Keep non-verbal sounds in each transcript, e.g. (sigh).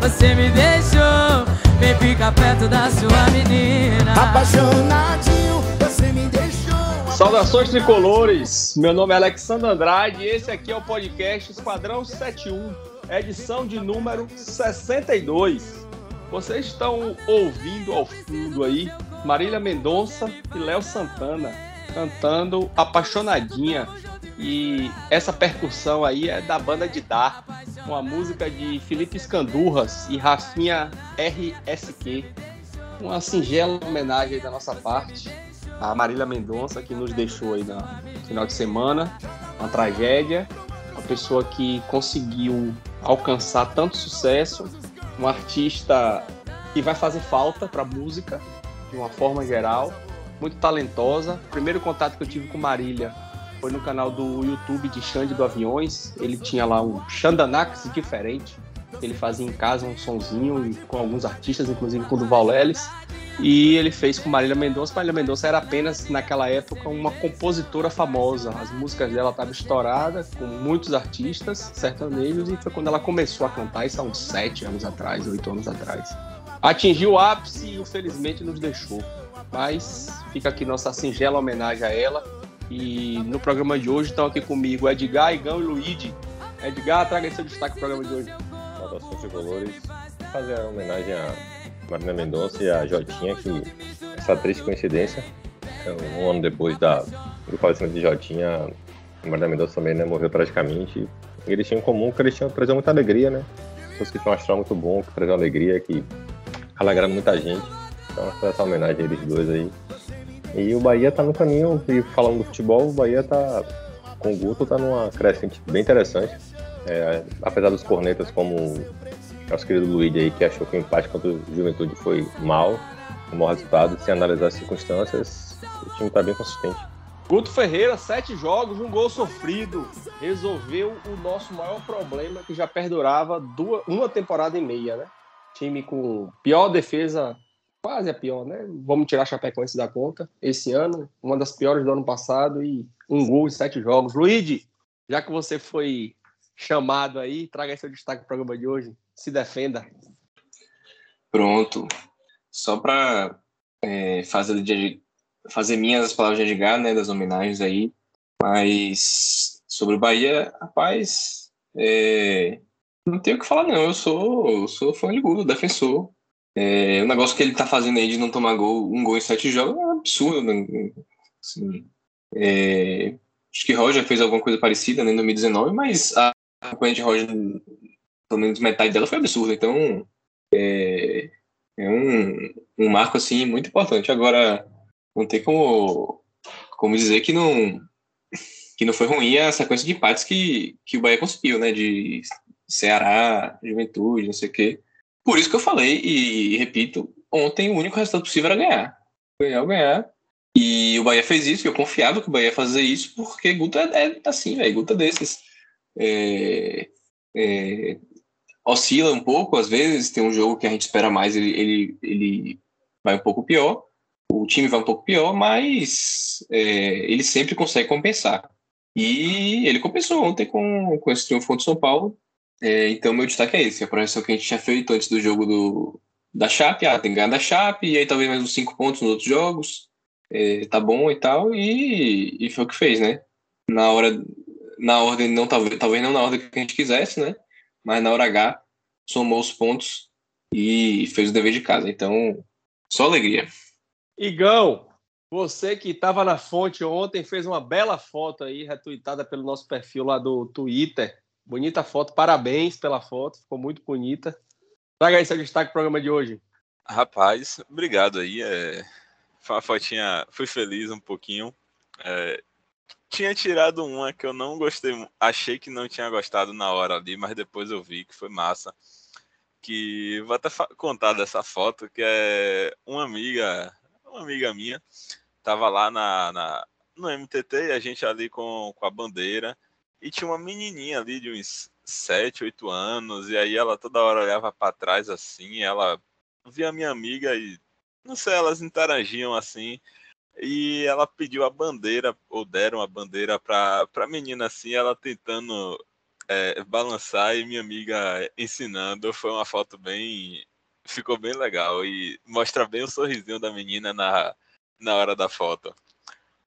você me deixou. Vem ficar perto da sua menina. Apaixonadinho, você me deixou. Saudações tricolores, meu nome é Alexandre Andrade e esse aqui é o podcast Esquadrão 71, edição de número 62. Vocês estão ouvindo ao fundo aí Marília Mendonça e Léo Santana cantando Apaixonadinha. E essa percussão aí é da banda de Dar, uma música de Felipe Escandurras e Rafinha RSQ. Uma singela homenagem da nossa parte a Marília Mendonça, que nos deixou aí no final de semana. Uma tragédia, uma pessoa que conseguiu alcançar tanto sucesso, um artista que vai fazer falta para a música de uma forma geral, muito talentosa. Primeiro contato que eu tive com Marília foi no canal do YouTube de Xande do Aviões. Ele tinha lá um Xandanax diferente. Ele fazia em casa um sonzinho com alguns artistas, inclusive com o Duval Leles. E ele fez com Marília Mendonça. Marília Mendonça era apenas, naquela época, uma compositora famosa. As músicas dela estavam estouradas, com muitos artistas sertanejos, e foi quando ela começou a cantar, isso há uns sete anos atrás, oito anos atrás atingiu o ápice e infelizmente nos deixou. Mas fica aqui nossa singela homenagem a ela. E no programa de hoje estão aqui comigo Edgar, Igão e Luigi. Edgar, traga seu destaque no programa de hoje. Saudações tricolores. Fazer a homenagem a Marina Mendonça e a Jotinha, que essa triste coincidência, um ano depois da, do falecimento de Jotinha, Marina Mendonça também né, morreu tragicamente. E eles tinham em comum que eles tinham trazido muita alegria, né? Pessoas que tinham um astral muito bom, que traziam alegria, que alegrando muita gente. Então, essa homenagem a eles dois aí. E o Bahia tá no caminho, e falando do futebol, o Bahia tá com o Guto, tá numa crescente bem interessante. É, apesar dos cornetas, como nosso querido Luiz aí, que achou que o empate contra o Juventude foi mal, o mau resultado, sem analisar as circunstâncias, o time tá bem consistente. Guto Ferreira, sete jogos, um gol sofrido. Resolveu o nosso maior problema que já perdurava duas, uma temporada e meia, né? time com pior defesa, quase a pior, né? Vamos tirar a Chapecoense da conta. Esse ano, uma das piores do ano passado e um gol em sete jogos. Luigi, já que você foi chamado aí, traga seu destaque para o programa de hoje. Se defenda. Pronto. Só para é, fazer, fazer minhas as palavras de Edgar, né, das homenagens aí. Mas sobre o Bahia, rapaz, é, não tenho o que falar, não. Eu sou, eu sou fã de gol, defensor. É, o negócio que ele tá fazendo aí de não tomar gol, um gol em sete jogos é um absurdo. Né? Assim, é, acho que Roger fez alguma coisa parecida né, em 2019, mas a campanha de Roger, pelo menos metade dela foi absurda. Então, é, é um, um marco assim muito importante. Agora, não tem como, como dizer que não que não foi ruim a sequência de empates que, que o Bahia conseguiu, né? De Ceará, Juventude, não sei o quê. Por isso que eu falei, e repito, ontem o único resultado possível era ganhar. Ganhar ganhar. E o Bahia fez isso, eu confiava que o Bahia ia fazer isso, porque Guto é, é assim, velho, Guto é desses. É, é, oscila um pouco, às vezes, tem um jogo que a gente espera mais, ele, ele, ele vai um pouco pior, o time vai um pouco pior, mas é, ele sempre consegue compensar. E ele compensou ontem com, com esse triunfo contra o São Paulo, é, então, meu destaque é esse: a projeção que a gente tinha feito antes do jogo do, da Chape. Ah, tem ganhar da Chape, e aí talvez mais uns cinco pontos nos outros jogos. É, tá bom e tal, e, e foi o que fez, né? Na hora, na ordem, não, talvez, talvez não na ordem que a gente quisesse, né? Mas na hora H, somou os pontos e fez o dever de casa. Então, só alegria. Igão, você que estava na fonte ontem fez uma bela foto aí, retweetada pelo nosso perfil lá do Twitter Bonita foto, parabéns pela foto, ficou muito bonita. Traga aí seu destaque pro programa de hoje. Rapaz, obrigado aí. É... Foi uma fotinha, fui feliz um pouquinho. É... Tinha tirado uma que eu não gostei, achei que não tinha gostado na hora ali, mas depois eu vi que foi massa. que vou até contar dessa foto, que é uma amiga, uma amiga minha, tava lá na, na no MTT e a gente ali com, com a bandeira, e tinha uma menininha ali de uns 7, 8 anos, e aí ela toda hora olhava para trás assim, ela via a minha amiga e não sei, elas interagiam assim, e ela pediu a bandeira, ou deram a bandeira para a menina assim, ela tentando é, balançar e minha amiga ensinando. Foi uma foto bem. Ficou bem legal e mostra bem o sorrisinho da menina na, na hora da foto.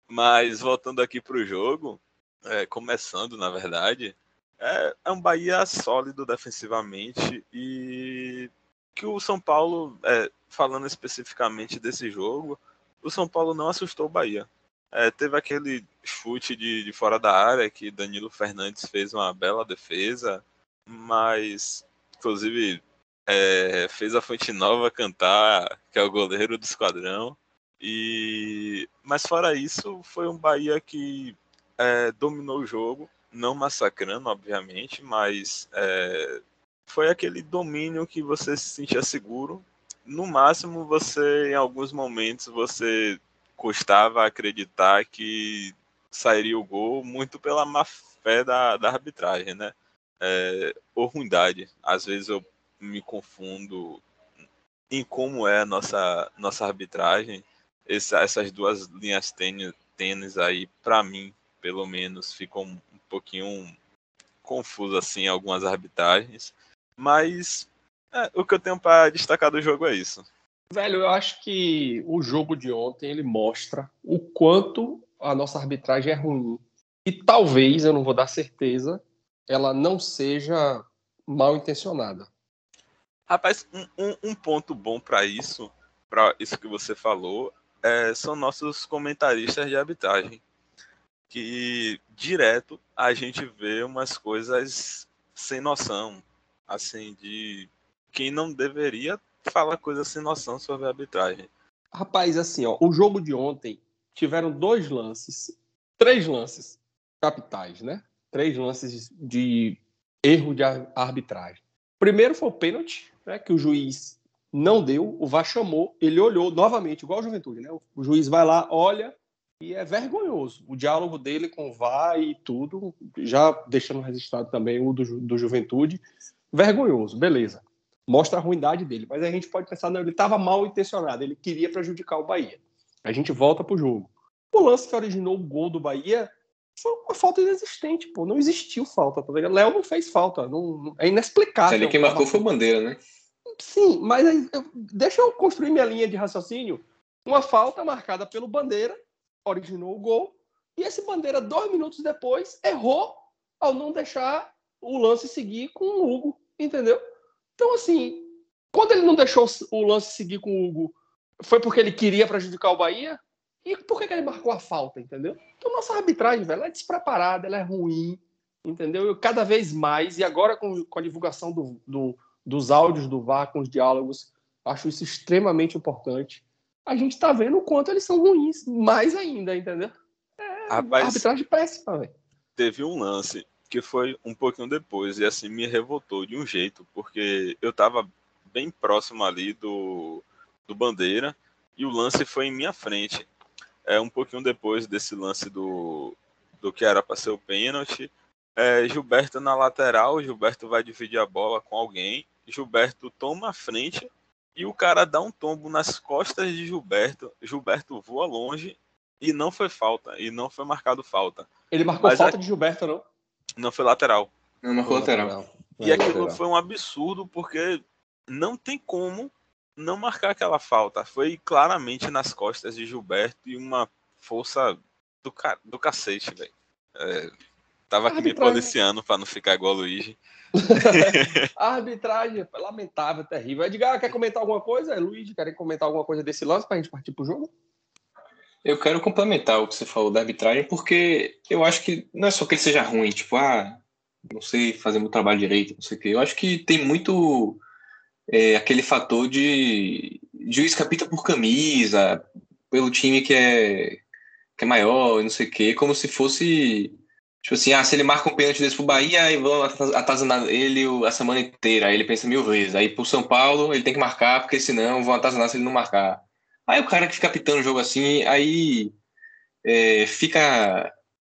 Mas voltando aqui para o jogo, é, começando na verdade, é, é, um Bahia sólido defensivamente e que o São Paulo, é, falando especificamente desse jogo, o São Paulo não assustou o Bahia. É, teve aquele chute de, de fora da área que Danilo Fernandes fez uma bela defesa, mas inclusive é, fez a Fonte Nova cantar, que é o goleiro do esquadrão. E mas fora isso, foi um Bahia que é, dominou o jogo, não massacrando, obviamente, mas é, foi aquele domínio que você se sentia seguro no máximo você, em alguns momentos, você custava acreditar que sairia o gol muito pela má fé da, da arbitragem, né? É, ou ruindade. Às vezes eu me confundo em como é a nossa, nossa arbitragem. Essa, essas duas linhas tênis, tênis aí, para mim, pelo menos, ficam um pouquinho confuso assim algumas arbitragens. Mas é, o que eu tenho para destacar do jogo é isso. Velho, eu acho que o jogo de ontem ele mostra o quanto a nossa arbitragem é ruim. E talvez, eu não vou dar certeza, ela não seja mal intencionada. Rapaz, um, um, um ponto bom para isso, para isso que você falou, é, são nossos comentaristas de arbitragem. Que direto a gente vê umas coisas sem noção, assim, de quem não deveria falar coisa sem noção sobre a arbitragem. Rapaz, assim, ó, o jogo de ontem tiveram dois lances, três lances capitais, né? Três lances de erro de arbitragem. Primeiro foi o pênalti, né, que o juiz não deu, o VAR chamou, ele olhou novamente, igual a Juventude, né? O juiz vai lá, olha e é vergonhoso. O diálogo dele com o VAR e tudo, já deixando registrado também o do, do Juventude, vergonhoso, beleza mostra a ruindade dele. Mas a gente pode pensar, não, ele estava mal intencionado, ele queria prejudicar o Bahia. A gente volta pro jogo. O lance que originou o gol do Bahia foi uma falta inexistente, pô. Não existiu falta, tá ligado? Léo não fez falta, não, é inexplicável. Ali quem marcou foi o Bandeira, né? Sim, mas eu, deixa eu construir minha linha de raciocínio. Uma falta marcada pelo Bandeira originou o gol, e esse Bandeira, dois minutos depois, errou ao não deixar o lance seguir com o Hugo, entendeu? Então, assim, quando ele não deixou o lance seguir com o Hugo, foi porque ele queria prejudicar o Bahia? E por que, que ele marcou a falta, entendeu? Então, nossa arbitragem, velho, ela é despreparada, ela é ruim, entendeu? Eu, cada vez mais, e agora com, com a divulgação do, do, dos áudios do VAR, com os diálogos, acho isso extremamente importante. A gente tá vendo o quanto eles são ruins, mais ainda, entendeu? É, Rapaz, arbitragem péssima, velho. Teve um lance que foi um pouquinho depois, e assim me revoltou de um jeito, porque eu estava bem próximo ali do, do Bandeira e o lance foi em minha frente. É um pouquinho depois desse lance do, do que era para ser o pênalti. É, Gilberto na lateral, Gilberto vai dividir a bola com alguém, Gilberto toma a frente e o cara dá um tombo nas costas de Gilberto. Gilberto voa longe e não foi falta, e não foi marcado falta. Ele marcou Mas falta a... de Gilberto, não? Não foi lateral. Não, não foi lateral. E aquilo foi um absurdo, porque não tem como não marcar aquela falta. Foi claramente nas costas de Gilberto e uma força do, ca... do cacete, velho. É, tava aqui arbitragem... me policiando para não ficar igual o Luigi. a (laughs) arbitragem é lamentável, terrível. Edgar, quer comentar alguma coisa? Luigi, quer comentar alguma coisa desse lance para a gente partir pro jogo? Eu quero complementar o que você falou da arbitragem, porque eu acho que não é só que ele seja ruim, tipo, ah, não sei fazer meu trabalho direito, não sei o quê. Eu acho que tem muito é, aquele fator de juiz capita por camisa, pelo time que é, que é maior e não sei o quê, como se fosse Tipo assim, ah, se ele marca um pênalti desse pro Bahia, aí vão atazanar ele a semana inteira. Aí ele pensa mil vezes. Aí pro São Paulo, ele tem que marcar, porque senão vão atazanar se ele não marcar. Aí o cara que fica pitando o jogo assim, aí é, fica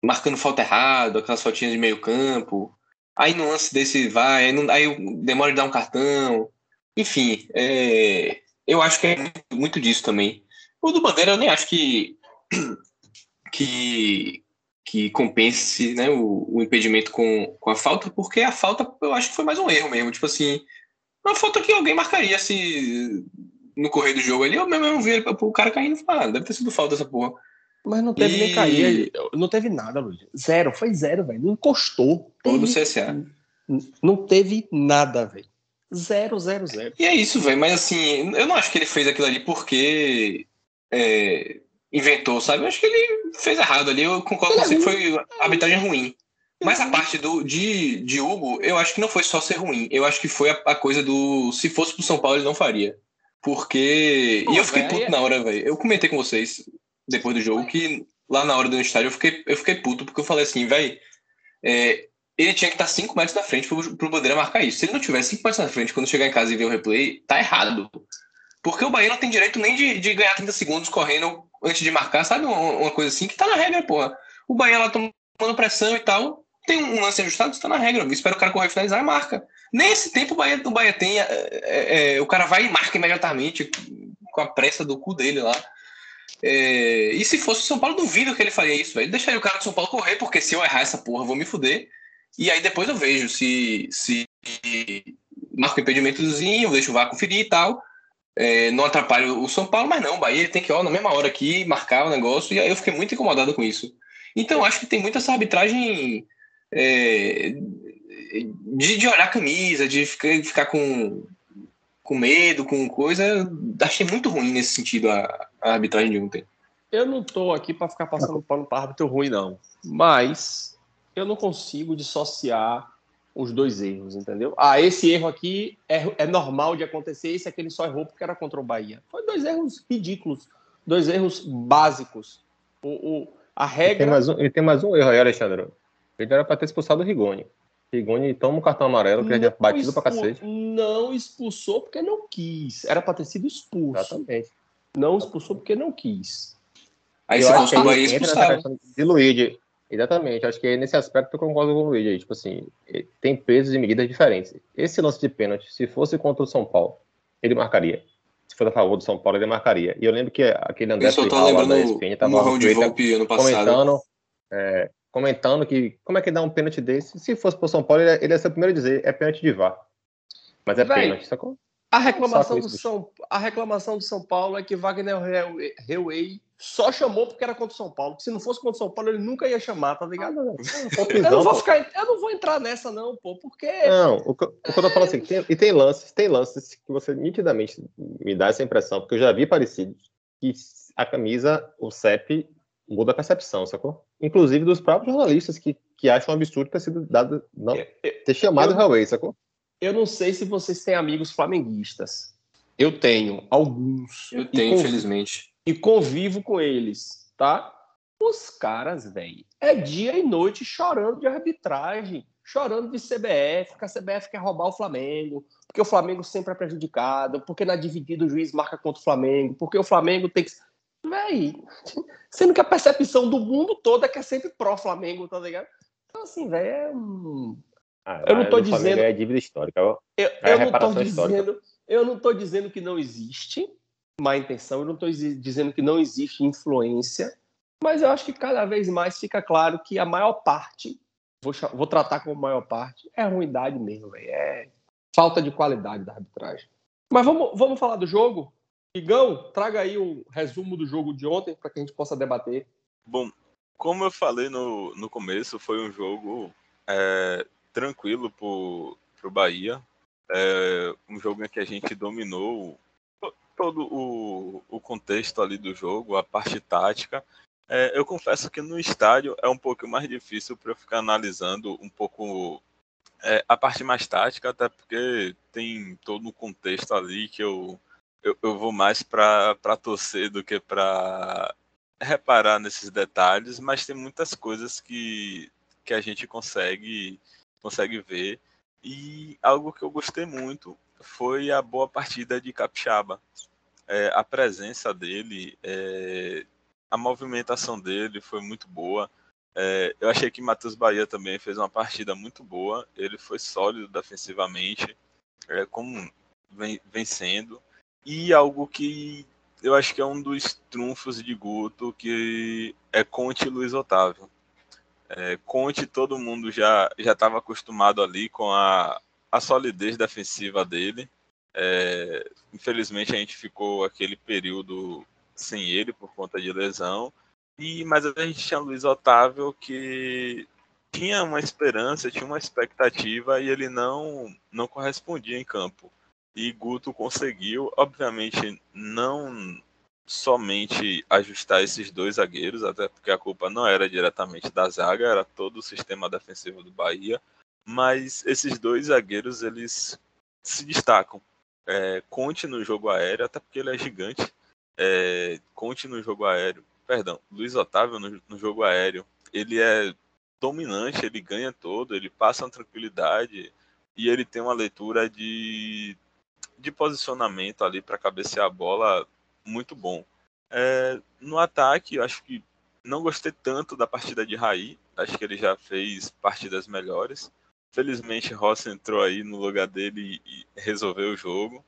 marcando falta errado, aquelas faltinhas de meio campo. Aí no lance desse vai, aí, não, aí demora de dar um cartão. Enfim, é, eu acho que é muito, muito disso também. O do Bandeira eu nem acho que (clears throat) que, que compense né, o, o, impedimento com, com a falta, porque a falta eu acho que foi mais um erro mesmo. Tipo assim, uma falta que alguém marcaria se no correio do jogo ali, eu mesmo vi o cara caindo e falar, ah, deve ter sido falta essa porra. Mas não teve e... nem cair, não teve nada, Luiz. Zero, foi zero, velho. Não encostou. Todo o CSA. Não teve nada, velho. Zero, zero, zero. E é isso, velho. Mas assim, eu não acho que ele fez aquilo ali porque é, inventou, sabe? Eu acho que ele fez errado ali. Eu concordo com você que foi arbitragem ruim. Mas a parte do, de, de Hugo, eu acho que não foi só ser ruim. Eu acho que foi a, a coisa do. Se fosse pro São Paulo, ele não faria. Porque. Pô, e eu fiquei véio, puto é... na hora, velho. Eu comentei com vocês depois do jogo que lá na hora do estádio eu fiquei, eu fiquei puto, porque eu falei assim, velho. É, ele tinha que estar 5 metros na frente pro, pro Bandeira marcar isso. Se ele não tiver 5 metros na frente quando chegar em casa e ver o replay, tá errado. Porque o Bahia não tem direito nem de, de ganhar 30 segundos correndo antes de marcar, sabe? Uma, coisa assim que tá na regra, porra. O Bahia lá tomando pressão e tal, tem um lance ajustado, está na regra. Espera o cara correr finalizar e marca. Nesse tempo o Bahia, o Bahia tem. É, é, é, o cara vai e marca imediatamente com a pressa do cu dele lá. É, e se fosse o São Paulo, duvido que ele faria isso. Ele deixaria o cara do São Paulo correr, porque se eu errar essa porra, vou me fuder. E aí depois eu vejo se, se marca o impedimentozinho, deixo o VAR conferir e tal. É, não atrapalha o São Paulo, mas não, o Bahia ele tem que, ó, na mesma hora aqui, marcar o negócio, e aí eu fiquei muito incomodado com isso. Então, acho que tem muita essa arbitragem é, de, de olhar a camisa, de ficar, ficar com, com medo, com coisa. Achei muito ruim nesse sentido a, a arbitragem de ontem. Eu não tô aqui para ficar passando pano para árbitro ruim, não. Mas eu não consigo dissociar os dois erros, entendeu? Ah, esse erro aqui é, é normal de acontecer, esse aqui ele só errou porque era contra o Bahia. Foi dois erros ridículos, dois erros básicos. O, o a regra. E tem, mais um, e tem mais um erro aí, Alexandre. Ele era para ter expulsado o Rigoni. Rigoni toma um cartão amarelo, que é batido pra cacete. Não expulsou porque não quis. Era para ter sido expulso. Exatamente. Não expulsou porque não quis. Aí eu você acho que expulsar. De Luigi. Exatamente. Acho que nesse aspecto eu concordo com o Luigi aí. Tipo assim, tem pesos e medidas diferentes. Esse lance de pênalti, se fosse contra o São Paulo, ele marcaria. Se fosse a favor do São Paulo, ele marcaria. E eu lembro que aquele André Ferral lá da ESPN estava comentando, é, comentando que como é que dá um pênalti desse? Se fosse pro São Paulo, ele, ele ia ser o primeiro a dizer, é pênalti de VAR. Mas é Véi, pênalti, sacou? A reclamação, do São, a reclamação do São Paulo é que Wagner Hellway só chamou porque era contra o São Paulo. Se não fosse contra o São Paulo, ele nunca ia chamar, tá ligado? eu, não vou ficar, eu não vou entrar nessa, não, pô, porque. Não, o que, o que eu tô falando assim, tem, e tem lances, tem lances que você nitidamente me dá essa impressão, porque eu já vi parecidos, que a camisa, o CEP, muda a percepção, sacou? Inclusive dos próprios jornalistas que, que acham absurdo ter sido dado, não, ter chamado o Huawei, sacou? Eu não sei se vocês têm amigos flamenguistas. Eu tenho alguns. Eu tenho, convivo, infelizmente. E convivo com eles, tá? Os caras, velho, é dia e noite chorando de arbitragem, chorando de CBF, que a CBF quer roubar o Flamengo, porque o Flamengo sempre é prejudicado, porque na dividida o juiz marca contra o Flamengo, porque o Flamengo tem que Véi, (laughs) sendo que a percepção do mundo todo é que é sempre pró-Flamengo, tá ligado? Então, assim, velho, é um. Ah, eu não tô dizendo. É dívida histórica. Eu, é eu não tô dizendo. Eu não tô dizendo que não existe má intenção, eu não tô dizendo que não existe influência, mas eu acho que cada vez mais fica claro que a maior parte, vou, vou tratar como maior parte, é ruindade mesmo, véio, é falta de qualidade da arbitragem. Mas vamos, vamos falar do jogo? Igão, traga aí o resumo do jogo de ontem para que a gente possa debater. Bom, como eu falei no, no começo, foi um jogo é, tranquilo para o Bahia. É, um jogo em que a gente dominou todo o, o contexto ali do jogo, a parte tática. É, eu confesso que no estádio é um pouco mais difícil para eu ficar analisando um pouco é, a parte mais tática, até porque tem todo o contexto ali que eu eu, eu vou mais para torcer do que para reparar nesses detalhes, mas tem muitas coisas que que a gente consegue, consegue ver. E algo que eu gostei muito foi a boa partida de Capixaba. É, a presença dele, é, a movimentação dele foi muito boa. É, eu achei que Matheus Bahia também fez uma partida muito boa. Ele foi sólido defensivamente, é, como vem, sendo. E algo que eu acho que é um dos trunfos de Guto, que é Conte e Luiz Otávio. É, Conte, todo mundo já já estava acostumado ali com a, a solidez defensiva dele. É, infelizmente a gente ficou aquele período sem ele por conta de lesão. E mas a gente tinha Luiz Otávio que tinha uma esperança, tinha uma expectativa e ele não não correspondia em campo. E Guto conseguiu, obviamente, não somente ajustar esses dois zagueiros, até porque a culpa não era diretamente da zaga, era todo o sistema defensivo do Bahia, mas esses dois zagueiros eles se destacam. É, Conte no jogo aéreo, até porque ele é gigante. É, Conte no jogo aéreo, perdão, Luiz Otávio no, no jogo aéreo, ele é dominante, ele ganha todo, ele passa uma tranquilidade e ele tem uma leitura de de posicionamento ali para cabecear a bola muito bom. É, no ataque, eu acho que não gostei tanto da partida de Raí. Acho que ele já fez partidas melhores. Felizmente, Rossi entrou aí no lugar dele e resolveu o jogo.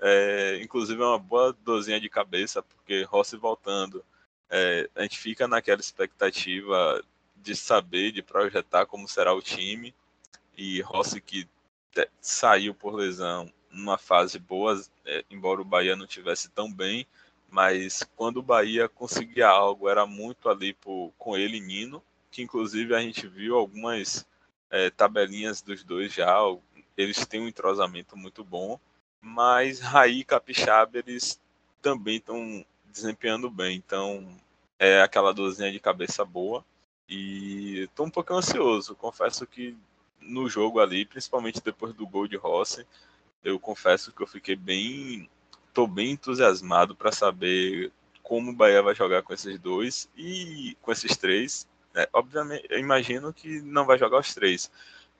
É, inclusive, é uma boa dozinha de cabeça, porque Rossi voltando, é, a gente fica naquela expectativa de saber, de projetar como será o time. E Rossi, que saiu por lesão, numa fase boa, é, embora o Bahia não tivesse tão bem, mas quando o Bahia conseguia algo era muito ali com ele e Nino, que inclusive a gente viu algumas é, tabelinhas dos dois já, eles têm um entrosamento muito bom, mas Raí e Capixaba eles também estão desempenhando bem, então é aquela dorzinha de cabeça boa e estou um pouco ansioso, confesso que no jogo ali, principalmente depois do gol de Rossi, eu confesso que eu fiquei bem. Tô bem entusiasmado para saber como o Bahia vai jogar com esses dois e com esses três. Né? Obviamente, eu imagino que não vai jogar os três,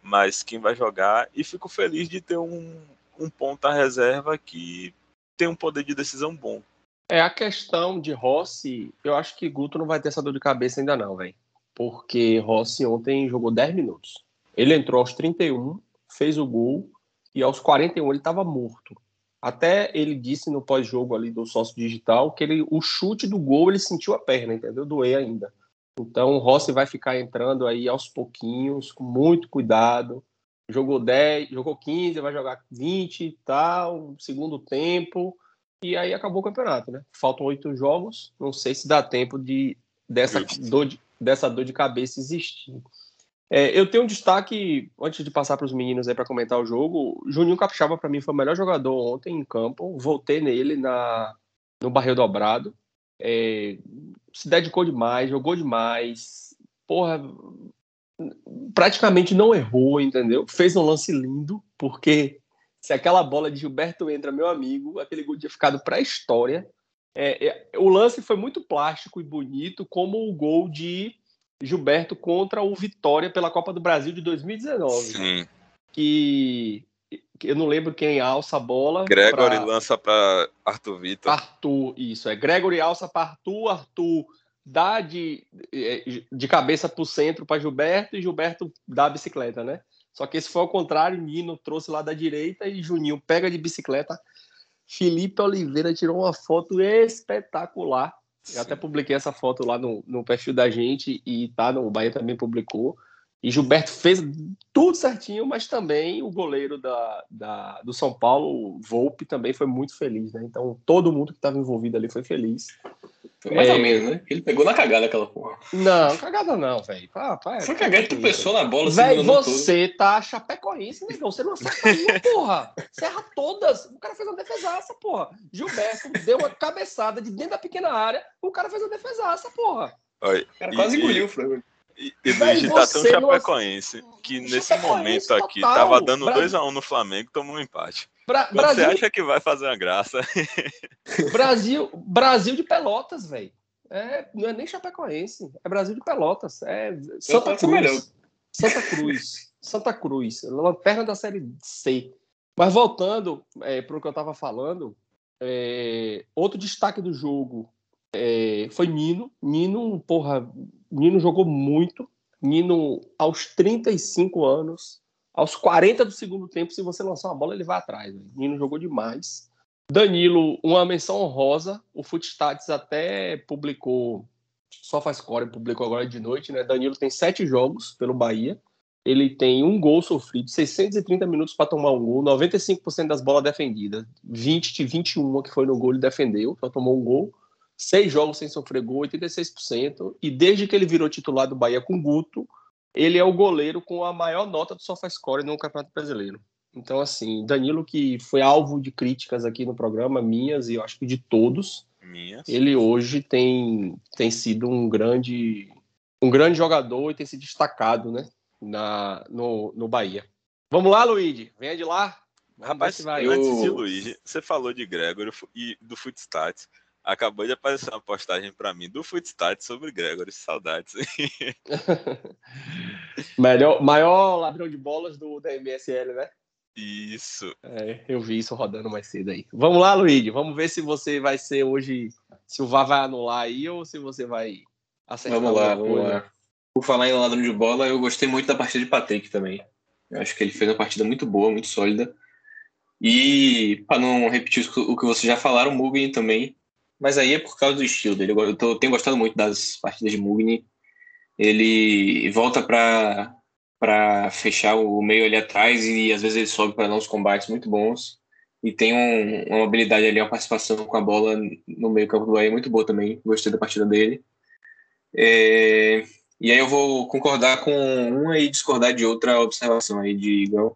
mas quem vai jogar. E fico feliz de ter um, um ponta reserva que tem um poder de decisão bom. É, a questão de Rossi, eu acho que Guto não vai ter essa dor de cabeça ainda não, velho. Porque Rossi ontem jogou 10 minutos. Ele entrou aos 31, fez o gol, e aos 41 ele estava morto. Até ele disse no pós-jogo ali do sócio digital que ele, o chute do gol ele sentiu a perna, entendeu? Doer ainda. Então o Rossi vai ficar entrando aí aos pouquinhos, com muito cuidado. Jogou 10, jogou 15, vai jogar 20 e tal, segundo tempo. E aí acabou o campeonato, né? Faltam oito jogos. Não sei se dá tempo de dessa dor de, dessa dor de cabeça existir. É, eu tenho um destaque, antes de passar para os meninos aí para comentar o jogo, Juninho Capixaba para mim foi o melhor jogador ontem em campo, voltei nele na, no barril dobrado, é, se dedicou demais, jogou demais, porra, praticamente não errou, entendeu? Fez um lance lindo, porque se aquela bola de Gilberto entra, meu amigo, aquele gol tinha ficado para a história. É, é, o lance foi muito plástico e bonito, como o gol de Gilberto contra o Vitória pela Copa do Brasil de 2019. Sim. Que, eu não lembro quem alça a bola. Gregory pra... lança para Arthur Vitor. Arthur, isso. É Gregory alça para Arthur, Arthur dá de, de cabeça para o centro para Gilberto e Gilberto dá a bicicleta, né? Só que esse foi ao contrário, Nino trouxe lá da direita e Juninho pega de bicicleta. Felipe Oliveira tirou uma foto espetacular eu até publiquei essa foto lá no, no perfil da gente e tá no o Bahia também publicou. E Gilberto fez tudo certinho, mas também o goleiro da, da, do São Paulo, Volpe, também foi muito feliz, né? Então todo mundo que estava envolvido ali foi feliz. Foi mais é... ou menos, né? Ele pegou na cagada aquela porra. Não, cagada não, velho. Ah, foi cagada que tu pensou na bola. Velho, você todo. tá chapecoense, negão. Você não acerta (laughs) uma, porra. Você erra todas. O cara fez uma defesaça, porra. Gilberto deu uma cabeçada de dentro da pequena área. O cara fez uma defesaça, porra. Oi, o cara quase e, engoliu o frango. E, Luigi tá tão chapecoense que nesse momento aqui total. tava dando 2x1 um no Flamengo tomou um empate. Bra Brasil... Você acha que vai fazer uma graça? (laughs) Brasil, Brasil de Pelotas, velho. É, não é nem Chapecoense, é Brasil de Pelotas. É Santa Cruz. Melhor. Santa Cruz. Santa Cruz. Lanterna da Série C. Mas voltando é, para o que eu estava falando, é, outro destaque do jogo é, foi Nino. Nino, porra, Nino jogou muito. Nino, aos 35 anos, aos 40 do segundo tempo, se você lançar uma bola, ele vai atrás. Né? Nino jogou demais. Danilo, uma menção honrosa. O Footstats até publicou, só faz core, publicou agora de noite, né? Danilo tem sete jogos pelo Bahia. Ele tem um gol sofrido, 630 minutos para tomar um gol, 95% das bolas defendidas, 20 de 21 que foi no gol ele defendeu, só tomou um gol. Seis jogos sem sofrer gol, 86%. E desde que ele virou titular do Bahia com Guto, ele é o goleiro com a maior nota do SofaScore no Campeonato Brasileiro. Então, assim, Danilo, que foi alvo de críticas aqui no programa, minhas e eu acho que de todos, Minhas. ele hoje tem, tem sido um grande, um grande jogador e tem se destacado né, na, no, no Bahia. Vamos lá, Luigi, venha de lá. Rapaz, vai. antes de Luigi, você falou de Gregory e do Footstats. Acabou de aparecer uma postagem para mim do Footstats sobre Gregory. Saudades. (laughs) Melhor, maior ladrão de bolas do, da MSL, né? Isso. É, eu vi isso rodando mais cedo aí. Vamos lá, Luigi. Vamos ver se você vai ser hoje. Se o VAR vai anular aí ou se você vai acertar. Vamos lá, vamos coisa. lá. Por falar em ladrão de bola, eu gostei muito da partida de Patrick também. Eu acho que ele fez uma partida muito boa, muito sólida. E, para não repetir o que vocês já falaram, o Mugni também. Mas aí é por causa do estilo dele. Eu tô- tenho gostado muito das partidas de Mugni. Ele volta para para fechar o meio ali atrás e às vezes ele sobe para dar uns combates muito bons. E tem um- uma habilidade ali, uma participação com a bola no meio campo do Bahia muito boa também. Gostei da partida dele. É, e aí eu vou concordar com uma e discordar de outra observação aí de Igão.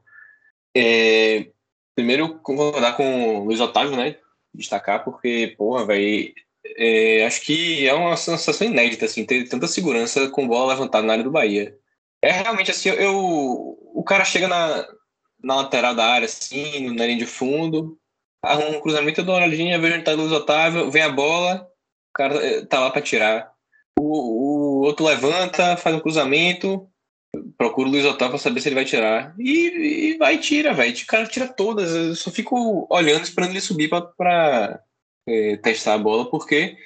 É, primeiro, concordar com o Luiz Otávio, né? Destacar, porque, porra, velho, é, acho que é uma sensação inédita, assim, ter tanta segurança com bola levantada na área do Bahia. É realmente assim, eu, o cara chega na, na lateral da área, assim, na linha de fundo, arruma um cruzamento, dou uma olhadinha, vejo onde tá Luiz Otávio, vem a bola, o cara eh, tá lá para tirar. O, o outro levanta, faz um cruzamento, procura o Luiz Otávio para saber se ele vai tirar. E, e vai e tira, velho. O cara tira todas. Eu só fico olhando, esperando ele subir para testar a bola, porque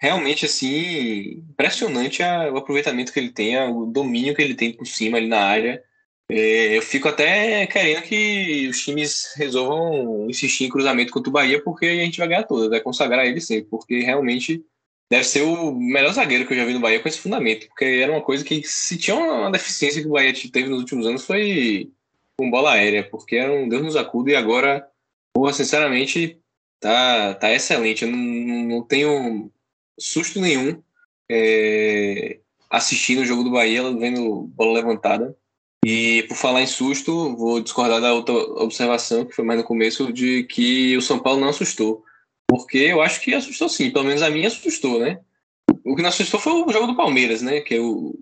realmente, assim, impressionante a- o aproveitamento que ele tem, a- o domínio que ele tem por cima ali na área. É, eu fico até querendo que os times resolvam insistir em cruzamento contra o Bahia, porque a gente vai ganhar todas, vai consagrar ele sempre, porque realmente deve ser o melhor zagueiro que eu já vi no Bahia com esse fundamento, porque era uma coisa que, se tinha uma deficiência que o Bahia teve nos últimos anos, foi com bola aérea, porque era um Deus nos acuda e agora, porra, sinceramente, tá, tá excelente. Eu não, não tenho susto nenhum é, assistindo o jogo do Bahia, vendo bola levantada. E por falar em susto, vou discordar da outra observação, que foi mais no começo, de que o São Paulo não assustou. Porque eu acho que assustou sim, pelo menos a minha assustou, né? O que não assustou foi o jogo do Palmeiras, né? Que o,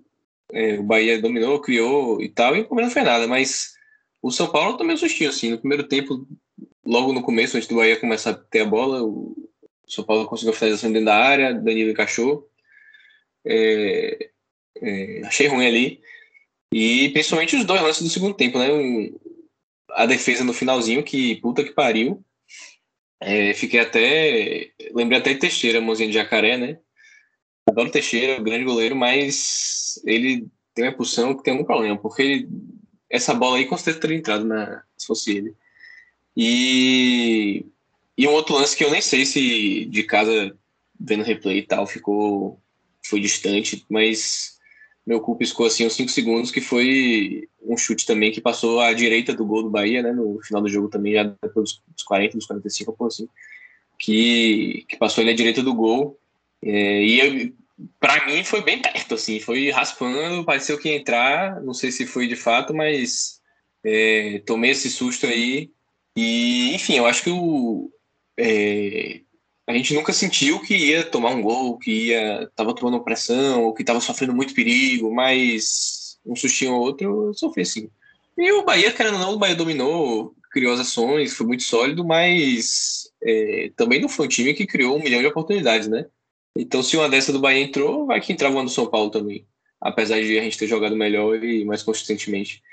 é, o Bahia dominou, criou e tal, e o Palmeiras não fez nada, mas o São Paulo também assustou, assim. No primeiro tempo, logo no começo, antes do Bahia começar a ter a bola, o São Paulo conseguiu a finalização dentro da área, Danilo encaixou. É, é, achei ruim ali. E principalmente os dois lances do segundo tempo, né? Um- a defesa no finalzinho, que puta que pariu. É, fiquei até. Lembrei até de Teixeira, mãozinha de jacaré, né? Adoro Teixeira, grande goleiro, mas ele tem uma impulsão que tem algum problema, porque ele- essa bola aí com certeza teria entrado na, se fosse ele. E, e um outro lance que eu nem sei se de casa, vendo replay e tal, ficou. Foi distante, mas meu cu piscou assim uns 5 segundos, que foi um chute também que passou à direita do gol do Bahia, né? No final do jogo também, já depois dos- dos 40, dos 45, por assim. Que, que passou ele à direita do gol. É, e pra mim foi bem perto, assim, foi raspando, pareceu que ia entrar, não sei se foi de fato, mas é, tomei esse susto aí. E, enfim, eu acho que o, é, a gente nunca sentiu que ia tomar um gol, que ia tava tomando pressão, ou que tava sofrendo muito perigo, mas um sustinho ou outro sofri sim. E o Bahia, querendo ou não, o Bahia dominou, criou as ações, foi muito sólido, mas é, também não foi um time que criou um milhão de oportunidades, né? Então, se uma dessa do Bahia entrou, vai que entrava uma do São Paulo também. apesar de a gente ter jogado melhor e mais consistentemente.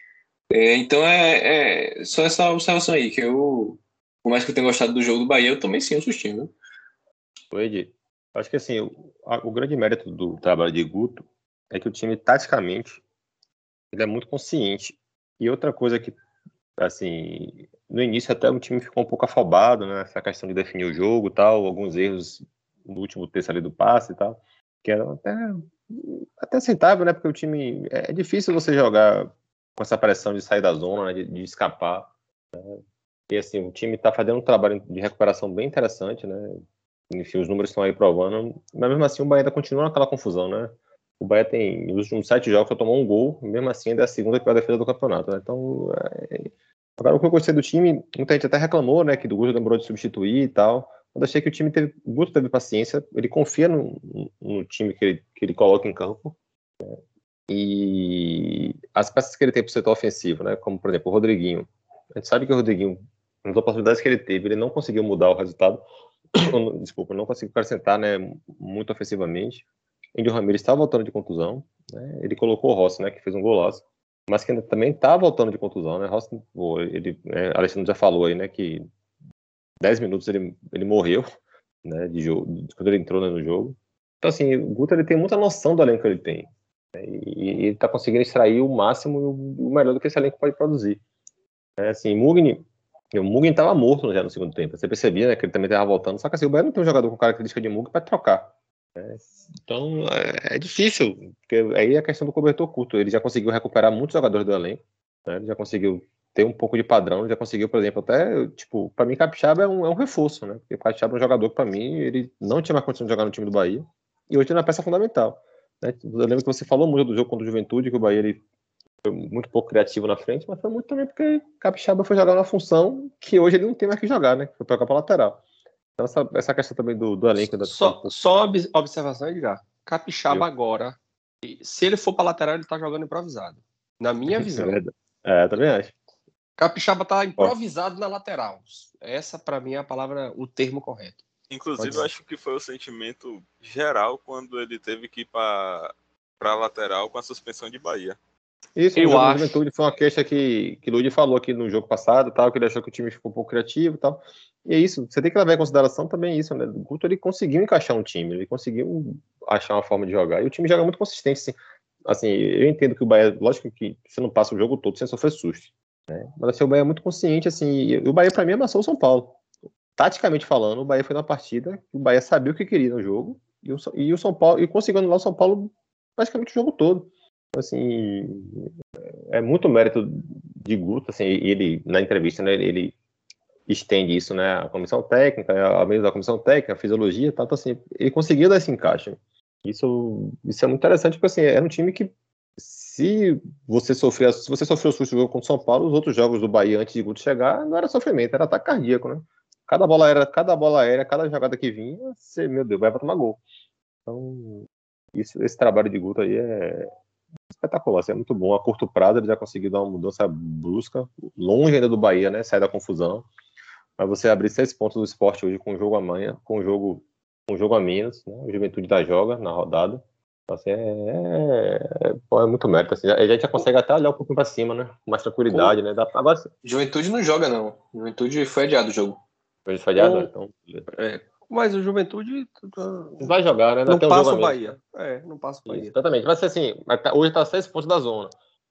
É, então é, é, só essa observação aí, que eu, por mais que eu tenha gostado do jogo do Bahia, eu também sim um sustinho. Né? Oi, Acho que assim, o, a, o grande mérito do trabalho de Guto é que o time, taticamente, ele é muito consciente. E outra coisa que, assim, no início até o time ficou um pouco afobado, né? Essa questão de definir o jogo tal, alguns erros no último terço ali do passe e tal, que eram até, até aceitável, né? Porque o time, é, é difícil você jogar com essa pressão de sair da zona, né? de, de escapar. Né? E assim, o time está fazendo um trabalho de recuperação bem interessante, né? Enfim, os números estão aí provando, mas mesmo assim o Bahia ainda continua naquela confusão, né? O Bahia tem, nos últimos sete jogos, só tomou um gol, mesmo assim ainda é a segunda pior defesa do campeonato, né? Então, é... agora o que eu gostei do time, muita gente até reclamou, né, que do Guto demorou de substituir e tal, mas achei que o time teve, o Guto teve paciência, ele confia no, no time que ele, que ele coloca em campo, né? e as peças que ele tem para o setor ofensivo, né, como por exemplo o Rodriguinho, a gente sabe que o Rodriguinho, nas oportunidades que ele teve, ele não conseguiu mudar o resultado, desculpa, não conseguiu acrescentar, né, muito ofensivamente, Índio Ramirez está voltando de contusão, né? ele colocou o Rossi, né, que fez um golaço, mas que ainda também está voltando de contusão, né, Rossi, ele, né, Alexandre já falou aí, né, que 10 minutos ele, ele morreu, né, de jogo, quando ele entrou né, no jogo. Então, assim, o Guto ele tem muita noção do elenco que ele tem, né, e, ele está conseguindo extrair o máximo e o melhor do que esse elenco pode produzir. É, assim, Mugni, o Mugni estava morto já no segundo tempo, você percebia, né, que ele também estava voltando, só que assim, o Bahia não tem um jogador com característica de Mugni para trocar. É, então é, é, difícil, porque aí é a questão do cobertor curto. Ele já conseguiu recuperar muitos jogadores do elenco, né? ele já conseguiu ter um pouco de padrão, já conseguiu, por exemplo, até, tipo, para mim Capixaba é um, é um reforço, né? Porque Capixaba é um jogador que, para mim, ele não tinha mais condição de jogar no time do Bahia, e hoje ele é uma peça fundamental. Né? Eu lembro que você falou muito do jogo contra o Juventude, que o Bahia ele foi muito pouco criativo na frente, mas foi muito também porque Capixaba foi jogar uma função que hoje ele não tem mais que jogar, né? Foi para a lateral. Então, essa, essa questão também do, do elenco. Da... Só, só observação, Edgar. Capixaba Eu. agora, se ele for para lateral, ele tá jogando improvisado. Na minha (laughs) visão. É, é também acho. Capixaba tá improvisado Ó. na lateral. Essa, para mim, é a palavra, o termo correto. Inclusive, eu acho que foi o sentimento geral quando ele teve que ir para a lateral com a suspensão de Bahia. Isso, eu acho. Juventude foi uma queixa que, que Ludi falou aqui no jogo passado, tal, que ele achou que o time ficou um pouco criativo e tal. E é isso, você tem que levar em consideração também isso, né? O Guto ele conseguiu encaixar um time, ele conseguiu achar uma forma de jogar. E o time joga muito consistente, assim. Assim, eu entendo que o Bahia, lógico que você não passa o jogo todo sem sofrer susto, né? Mas assim, o Bahia é muito consciente, assim, e o Bahia para mim amassou o São Paulo. Taticamente falando, o Bahia foi uma partida o Bahia sabia o que queria no jogo, e o, e o São Paulo, e conseguiu anular o São Paulo praticamente o jogo todo assim, é muito mérito de Guto, assim, ele, na entrevista, né, ele estende isso, né, a comissão técnica, a mesma da comissão técnica, a fisiologia, tal, então, assim, ele conseguiu dar esse encaixe. Isso, isso é muito interessante, porque, assim, era um time que, se você sofrer, se você sofreu susto contra o São Paulo, os outros jogos do Bahia antes de Guto chegar, não era sofrimento, era ataque cardíaco, né? Cada bola era, cada bola aérea, cada jogada que vinha, você, meu Deus, vai pra tomar gol. Então, isso, esse trabalho de Guto aí é, espetacular, assim, é muito bom. A curto prazo ele já conseguiu dar uma mudança brusca, longe ainda do Bahia, né? Sai da confusão. Mas você abrir seis pontos do esporte hoje com o jogo amanhã, com o jogo, com o jogo a menos, né? O Juventude da joga na rodada. Então, assim, é, é, é, é, muito mérito. Assim, a gente já consegue até olhar um pouquinho para cima, né? Com mais tranquilidade, né? Dá, agora, Juventude não joga, não. Juventude foi adiado o jogo. Foi adiado, então. É, mas o Juventude. Vai jogar, né? Não passa o Bahia. É, não passa o Bahia. Isso, exatamente. Vai ser assim, tá, hoje está seis pontos da zona.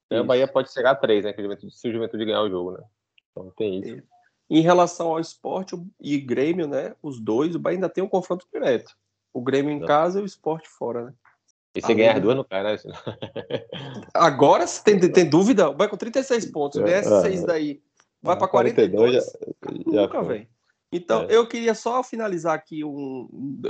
Né? O Bahia pode chegar a três, né? se o Juventude ganhar o jogo, né? Então tem isso. Em relação ao esporte e Grêmio, né? Os dois, o Bahia ainda tem um confronto direto. O Grêmio em casa e o esporte fora, né? E se ganhar as duas, não cai, né? (laughs) Agora, se tem, tem dúvida, vai com 36 pontos, ganha esses seis daí, vai para 42. 42 já, já nunca vem. Então, é. eu queria só finalizar aqui um.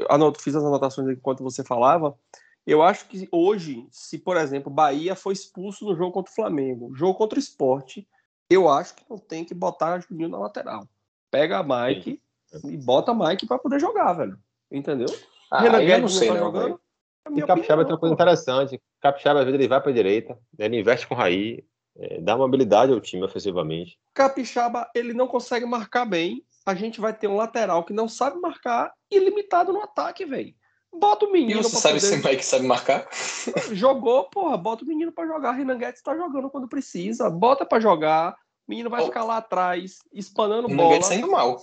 Anoto, fiz as anotações enquanto você falava. Eu acho que hoje, se, por exemplo, Bahia foi expulso no jogo contra o Flamengo, jogo contra o esporte, eu acho que não tem que botar Juninho na lateral. Pega a Mike Sim. e bota a Mike para poder jogar, velho. Entendeu? Ah, Renan eu não sei, tá não, jogando. É e Capixaba tem uma coisa interessante. Capixaba, às vezes, ele vai para a direita, ele investe com Raí, é, dá uma habilidade ao time ofensivamente. Capixaba, ele não consegue marcar bem a gente vai ter um lateral que não sabe marcar ilimitado no ataque, velho. Bota o E menino você pra sabe poder... se o Mike sabe marcar? (laughs) Jogou, porra, bota o menino pra jogar. Renan Guedes tá jogando quando precisa. Bota pra jogar. O menino vai Oh. ficar lá atrás, espanando O Renan bola, Guedes saindo mal.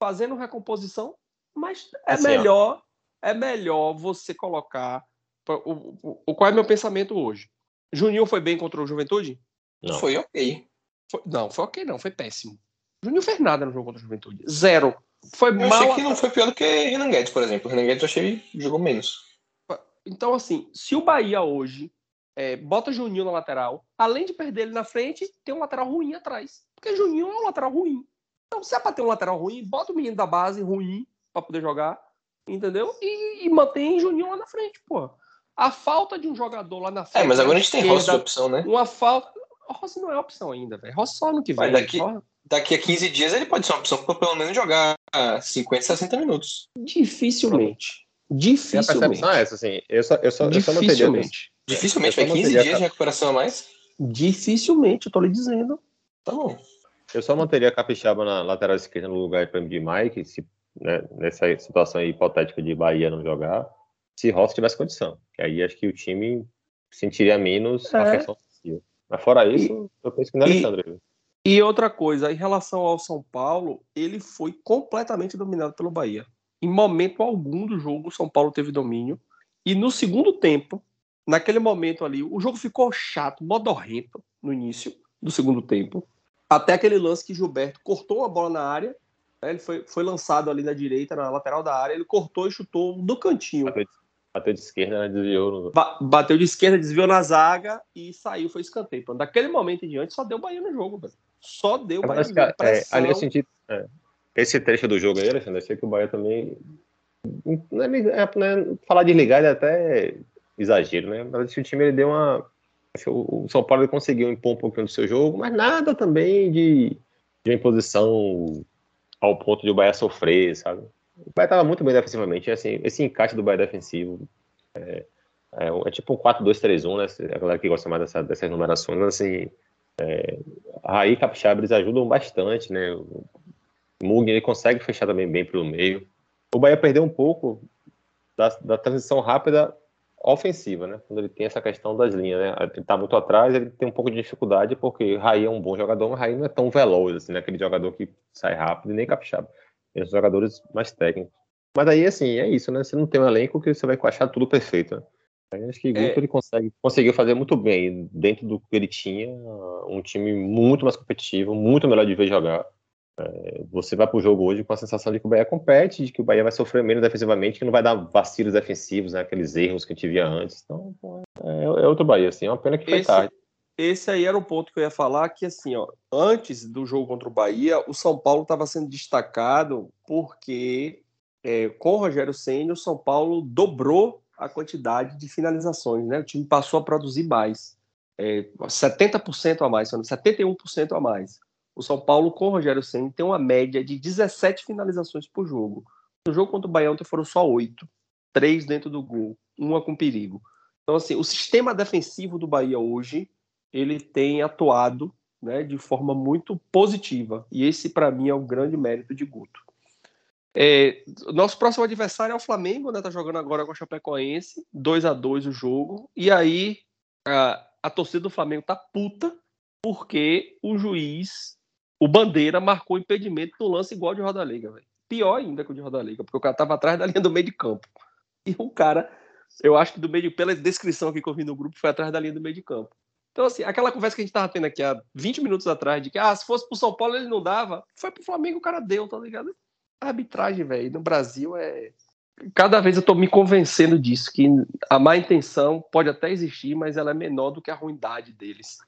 fazendo recomposição. Mas é Assim, ó. melhor, é melhor você colocar. O, o, o- qual é meu pensamento hoje? Juninho foi bem contra o Juventude? Não. Foi ok. Foi- não, foi ok, não, foi péssimo. Juninho fez nada no jogo contra o Juventude. Zero. Foi Eu mal. achei que não foi pior do que Renan Guedes, por exemplo. O Renan Guedes eu achei jogou menos. Então, assim, se o Bahia hoje é, bota Juninho na lateral, além de perder ele na frente, tem um lateral ruim atrás. Porque Juninho é um lateral ruim. Então, se é pra ter um lateral ruim, bota o menino da base ruim pra poder jogar, entendeu? E, e mantém Juninho lá na frente, pô. A falta de um jogador lá na frente. É, mas agora a gente tem Rossi de opção, né? Uma falta. Rossi não é opção ainda, velho. Rossi só ano que vem. Mas daqui- Só- Daqui a 15 dias ele pode ser uma opção pra pelo menos jogar 50, 60 minutos. Dificilmente. Minha Dificilmente. percepção é essa, assim. Eu só, eu só, eu só não teria. Dificilmente. Dificilmente, vai só 15 manteria dias a- de recuperação a mais. Dificilmente, eu tô lhe dizendo. Tá bom. Eu só manteria a Capixaba na lateral esquerda no lugar de Mike, se, né, nessa situação aí hipotética de Bahia não jogar, se Rossi tivesse condição. Que aí acho que o time sentiria menos a É. questão ofensiva. Mas fora isso, eu penso que não é e- Alexandre. E outra coisa, em relação ao São Paulo, ele foi completamente dominado pelo Bahia. Em momento algum do jogo, o São Paulo teve domínio. E no segundo tempo, naquele momento ali, o jogo ficou chato, modorrento no início do segundo tempo. Até aquele lance que Gilberto cortou uma bola na área. né, Ele foi, foi lançado ali na direita, na lateral da área. Ele cortou e chutou do cantinho. Bateu de, bateu de esquerda, né, desviou. No... Ba- Bateu de esquerda, desviou na zaga e saiu, foi escanteio. Pronto. Daquele momento em diante, só deu Bahia no jogo, velho. Só deu Bahia Mas, cara, é, ali eu senti. é, esse trecho do jogo aí, Alexandre, eu sei que o Bahia também. Não é, é, não é- falar de ligar é até exagero, né? Mas o time ele deu uma. O São Paulo conseguiu impor um pouquinho do seu jogo, mas nada também de, de uma imposição ao ponto de o Bahia sofrer, sabe? O Bahia estava muito bem defensivamente, assim, esse encaixe do Bahia defensivo é, é, é tipo um 4-2-3-1, né? A galera que gosta mais dessa, dessas numerações, assim, é, Raí Capixaba eles ajudam bastante, né? O Mug ele consegue fechar também bem pelo meio. O Bahia perdeu um pouco da, da transição rápida ofensiva, né? Quando ele tem essa questão das linhas, né? Ele tá muito atrás, ele tem um pouco de dificuldade, porque Raí é um bom jogador, mas Raí não é tão veloz, assim, né? Aquele jogador que sai rápido e nem Capixaba. Tem os jogadores mais técnicos. Mas aí, assim, é isso, né? Você não tem um elenco que você vai achar tudo perfeito, né? Acho que Guto É. ele consegue, conseguiu fazer muito bem, dentro do que ele tinha, um time muito mais competitivo, muito melhor de ver jogar. É, você vai pro jogo hoje com a sensação de que o Bahia compete, de que o Bahia vai sofrer menos defensivamente, que não vai dar vacilos defensivos, né, aqueles erros que a gente via antes. Então, é, é outro Bahia, assim, é uma pena que foi Esse- tarde. Esse aí era o ponto que eu ia falar, que assim, ó, antes do jogo contra o Bahia, o São Paulo estava sendo destacado porque é, com o Rogério Senna, o São Paulo dobrou a quantidade de finalizações, né? O time passou a produzir mais. É, 70% a mais, se não me engano, 71% a mais. O São Paulo, com o Rogério Senna, tem uma média de 17 finalizações por jogo. No jogo contra o ontem foram só oito. Três dentro do gol, uma com perigo. Então, assim, o sistema defensivo do Bahia hoje, ele tem atuado né, de forma muito positiva. E esse, para mim, é o grande mérito de Guto. É, nosso próximo adversário é o Flamengo, né? Tá jogando agora com a Chapecoense, 2 a 2 o jogo. E aí a, a torcida do Flamengo tá puta porque o juiz, o Bandeira, marcou impedimento no lance igual de Roda Liga, velho. Pior ainda que o de Roda Liga, porque o cara tava atrás da linha do meio de campo. E o cara, eu acho que do meio pela descrição aqui que eu vi no grupo, foi atrás da linha do meio de campo. Então, assim, aquela conversa que a gente tava tendo aqui há 20 minutos atrás, de que, ah, se fosse pro São Paulo ele não dava, foi pro Flamengo o cara deu, tá ligado? A arbitragem, velho, no Brasil é. Cada vez eu tô me convencendo disso, que a má intenção pode até existir, mas ela é menor do que a ruindade deles.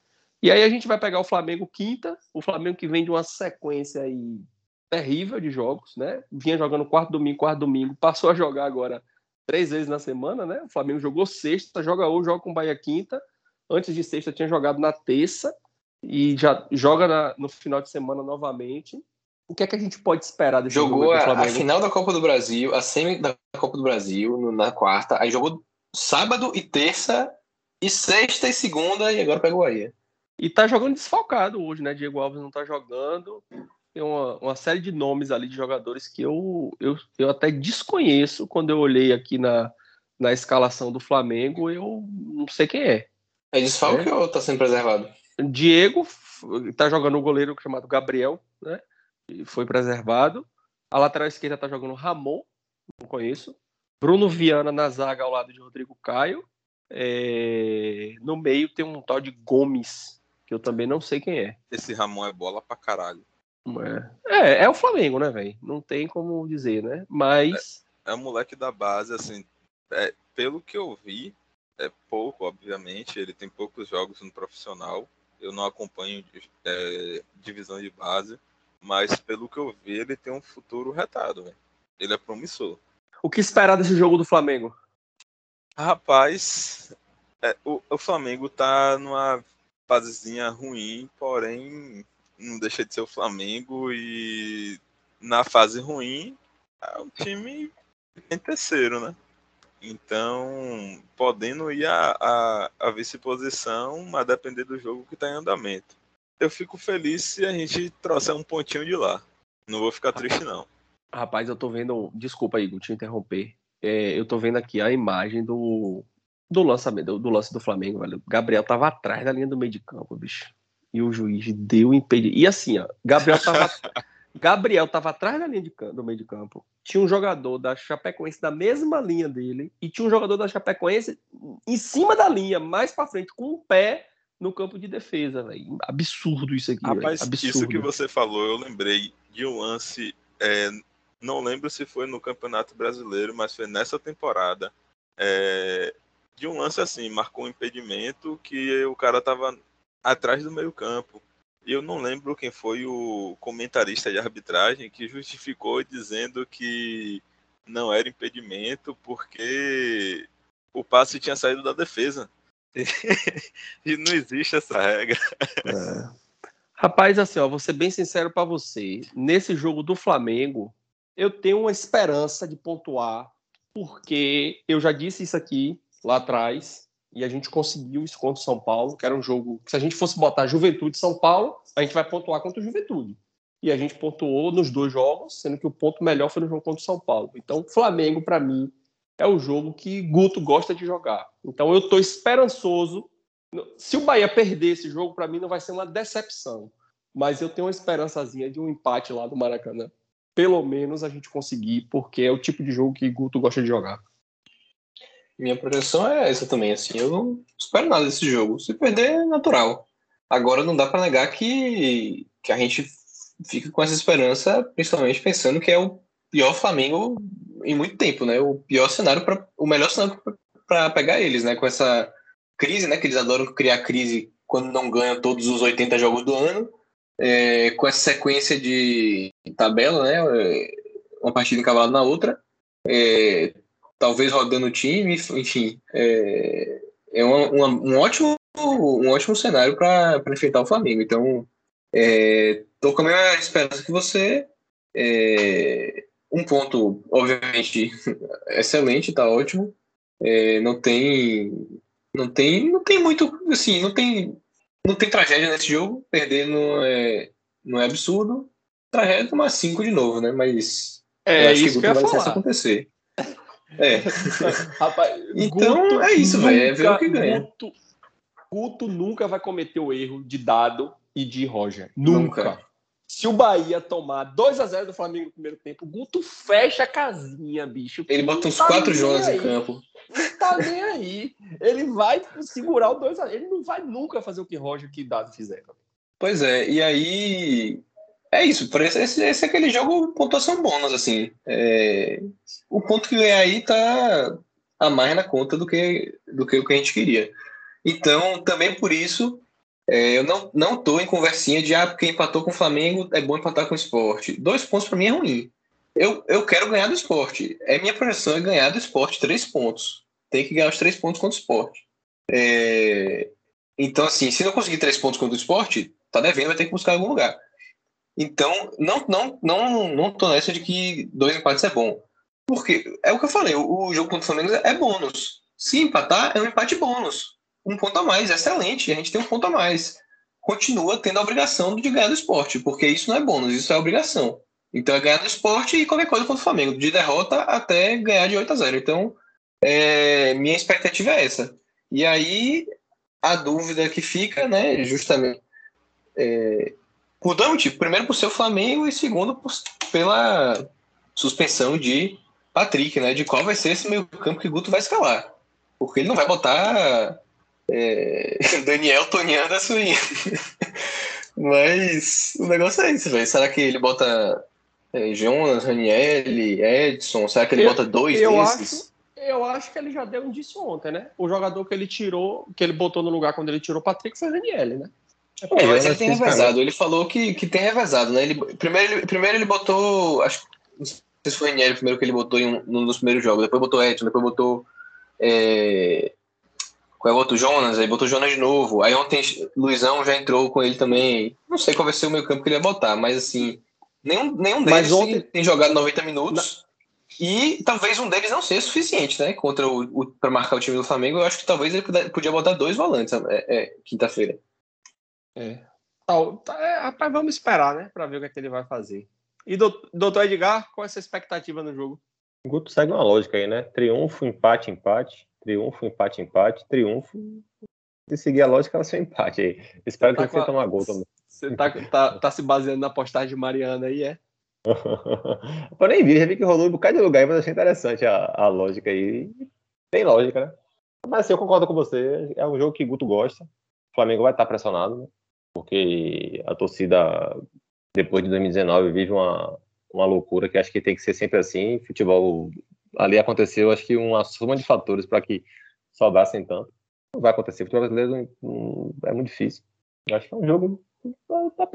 E aí a gente vai pegar o Flamengo quinta, o Flamengo que vem de uma sequência aí terrível de jogos, né? Vinha jogando quarto domingo, quarto domingo, passou a jogar agora três vezes na semana, né? O Flamengo jogou sexta, joga hoje, joga com o Bahia quinta. Antes de sexta tinha jogado na terça e já joga na- no final de semana novamente. O que é que a gente pode esperar desse jogo Jogou aí pro a, final da Copa do Brasil, a semi da Copa do Brasil no- na quarta, aí jogou sábado e terça, e sexta e segunda, e agora pega o Bahia. E tá jogando desfalcado hoje, né? Diego Alves não tá jogando. Tem uma, uma série de nomes ali de jogadores que eu, eu, eu até desconheço quando eu olhei aqui na, na escalação do Flamengo, eu não sei quem é. É desfalque ou tá sendo preservado? Diego tá jogando um goleiro chamado Gabriel, né? Foi preservado. A lateral esquerda tá jogando Ramon, não conheço. Bruno Viana na zaga ao lado de Rodrigo Caio. É, No meio tem um tal de Gomes, que eu também não sei quem é. Esse Ramon é bola pra caralho. É, é, é o Flamengo, né, velho? Não tem como dizer, né? Mas É um moleque da base, assim, é, pelo que eu vi, é pouco, obviamente. Ele tem poucos jogos no profissional. Eu não acompanho é, divisão de base, mas pelo que eu vi, ele tem um futuro retado, velho. Ele é promissor. o que esperar desse jogo do Flamengo? Rapaz, é, o, o Flamengo tá numa fasezinha ruim, porém não deixa de ser o Flamengo e na fase ruim é um time em terceiro, né? Então, podendo ir a, a, a vice-posição, a depender do jogo que tá em andamento. Eu fico feliz se a gente trouxer um pontinho de lá. Não vou ficar triste, não. Rapaz, eu tô vendo. Desculpa, Igor, te interromper. É, eu tô vendo aqui a imagem do, do lançamento, do, do lance do Flamengo, velho. O Gabriel tava atrás da linha do meio de campo, bicho. E o juiz deu impedimento. E assim, ó, Gabriel tava, (laughs) Gabriel tava atrás da linha de campo, do meio de campo. Tinha um jogador da Chapecoense da mesma linha dele e tinha um jogador da Chapecoense em cima da linha, mais pra frente, com o pé no campo de defesa, velho. Absurdo isso aqui. Rapaz, Absurdo. isso que você falou, eu lembrei de um lance. é, não lembro se foi no Campeonato Brasileiro, mas foi nessa temporada. é, de um lance assim, marcou um impedimento que o cara tava atrás do meio-campo. E eu não lembro quem foi o comentarista de arbitragem que justificou dizendo que não era impedimento porque o passe tinha saído da defesa. (laughs) e não existe essa regra. É. Rapaz, assim, ó, vou ser bem sincero pra você. Nesse jogo do Flamengo, eu tenho uma esperança de pontuar, porque eu já disse isso aqui lá atrás, e a gente conseguiu isso contra o São Paulo, que era um jogo que se a gente fosse botar Juventude e São Paulo, a gente vai pontuar contra o Juventude. E a gente pontuou nos dois jogos, sendo que o ponto melhor foi no jogo contra o São Paulo. Então, Flamengo, pra mim, é o jogo que Guto gosta de jogar. Então, eu tô esperançoso se o Bahia perder esse jogo, para mim não vai ser uma decepção. Mas eu tenho uma esperançazinha de um empate lá do Maracanã. Pelo menos a gente conseguir, porque é o tipo de jogo que Guto gosta de jogar. Minha projeção é essa também, assim, eu não espero nada desse jogo. Se perder, é natural. Agora não dá para negar que, que a gente fica com essa esperança, principalmente pensando que é o pior Flamengo em muito tempo, né? O pior cenário para o melhor cenário para pegar eles, né? Com essa crise, né? Que eles adoram criar crise quando não ganham todos os 80 jogos do ano, é, com essa sequência de tabela, né? é, Uma partida encavalada na outra, é, talvez rodando o time, enfim, é, é uma- uma- um ótimo um ótimo cenário para enfrentar o Flamengo. Então, é, tô com a mesma esperança que você. É, um ponto, obviamente, (laughs) excelente, tá ótimo. É, não tem não tem não tem muito assim não tem não tem tragédia nesse jogo perder não é não é absurdo tragédia tomar cinco de novo né mas É acho isso que Guto eu ia vai falar. acontecer é (laughs) Rapaz, Então, é isso, velho, é ver o que ganha. Guto, Guto nunca vai cometer o erro de Dado e de Roger. Nunca. Nunca. Se o Bahia tomar 2 a 0 do Flamengo no primeiro tempo, o Guto fecha a casinha, bicho. ele bota uns tá quatro Jonas em campo Não tá nem aí. Ele vai segurar o 2 a 0 Ele não vai nunca fazer o que Roger que Dado fizeram. Pois é, e aí. É isso, esse, esse é aquele jogo pontuação bônus, assim. É, o ponto que ganhar aí tá a mais na conta do que, do que o que a gente queria. Então, também por isso, é, eu não, não tô em conversinha de ah, porque empatou com o Flamengo, é bom empatar com o esporte. Dois pontos para mim é ruim. Eu, eu quero ganhar do esporte. É minha projeção é ganhar do esporte três pontos. Tem que ganhar os três pontos contra o esporte. É, então, assim, se não conseguir três pontos contra o esporte, tá devendo, vai ter que buscar em algum lugar. Então, não, não, não, não tô nessa de que dois empates é bom. Porque é o que eu falei, o, jogo contra o Flamengo é bônus. Se empatar, é um empate bônus. Um ponto a mais, excelente. A gente tem um ponto a mais. Continua tendo a obrigação de ganhar do esporte, porque isso não é bônus, isso é obrigação. Então é ganhar do esporte e qualquer coisa contra o Flamengo, de derrota até ganhar de 8 a 0. Então, é, minha expectativa é essa. E aí a dúvida que fica, né, justamente é, por dois. Primeiro por ser o Flamengo e segundo por, pela suspensão de Patrick, né? De qual vai ser esse meio campo que Guto vai escalar. Porque ele não vai botar é, (laughs) Daniel Tonian da Suína. Mas o negócio é esse, velho. Será que ele bota é, Jonas, Raniel, Edson? Será que ele Eu- bota dois eu desses? Eu acho que ele já deu um indício ontem, né? O jogador que ele tirou, que ele botou no lugar quando ele tirou o Patrick foi o Raniel, né? É, mas Jonas ele tem revezado. Ele falou que, que tem revezado, né? Ele, primeiro, ele, primeiro ele botou. Acho que não sei se foi o Raniel primeiro que ele botou em um, num dos primeiros jogos. Depois botou Edson, depois botou. É, qual é o? Jonas, aí botou Jonas de novo. Aí ontem Luizão já entrou com ele também. Não sei qual vai ser o meio campo que ele vai botar, mas assim. Nenhum, nenhum deles ontem- tem, jogado 90 minutos. E talvez um deles não seja suficiente, né? Contra o, o para marcar o time do Flamengo. Eu acho que talvez ele puder- podia botar dois volantes é, é, quinta-feira. É. Tal- tá, é, rapaz, vamos esperar, né? Pra ver o que, é que ele vai fazer. E dou- doutor Edgar, qual é a sua expectativa no jogo? O Guto segue uma lógica aí, né? Triunfo, empate, empate. Triunfo, empate, empate. Triunfo. Se seguir a lógica, ela ser um empate aí. Espero que Tá ele com a- tomar gol também. Você tá, tá, tá se baseando na postagem de Mariana aí, é? (laughs) Eu nem vi, já vi que rolou um bocado de lugar aí, mas achei interessante a, a lógica aí. Tem lógica, né? Mas assim, eu concordo com você. É um jogo que o Guto gosta. O Flamengo vai estar pressionado, né? Porque a torcida, depois de 2019, vive uma, uma loucura que acho que tem que ser sempre assim. Futebol ali aconteceu, acho que uma soma de fatores para que saudassem tanto. Não vai acontecer. O futebol brasileiro é muito difícil. Acho que é um jogo. Tá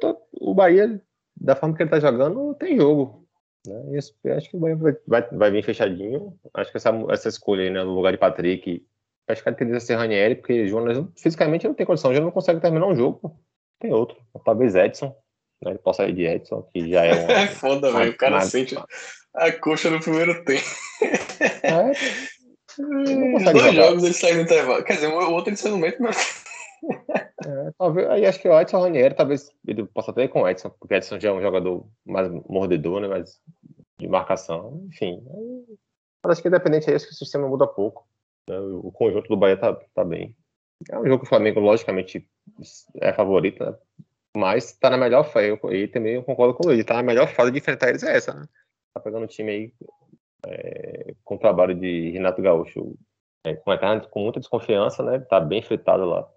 tô- o Bahia da forma que ele tá jogando, tem jogo. Né? Acho que o Bahia vai, vai, vir fechadinho. Acho que essa, essa escolha aí, né, no lugar de Patrick, acho que a tendência ser Ranieri, porque Jonas fisicamente não tem condição, Jonas não consegue terminar um jogo. Tem outro. Talvez Edson? Ele possa ir de Edson, que já é (laughs) um. É foda, velho. O cara sente a coxa no primeiro tempo. É, dois jogar. jogos ele sai no intervalo. Quer dizer, o outro ele sai no meio, mas. (laughs) é, talvez, aí acho que o Edson Ranieri, talvez ele possa até ir com o Edson, porque o Edson já é um jogador mais mordedor, né? Mais de marcação. Enfim. Mas acho que independente aí, acho que o sistema muda pouco. né, O conjunto do Bahia tá, tá bem. É um jogo que o Flamengo, logicamente, é favorito, né? Mas tá na melhor fase. Eu- também concordo com ele. Tá na melhor fase de enfrentar eles é essa, né? Tá pegando um time aí é, com o trabalho de Renato Gaúcho é, com, com muita desconfiança, né? Tá bem fritado lá.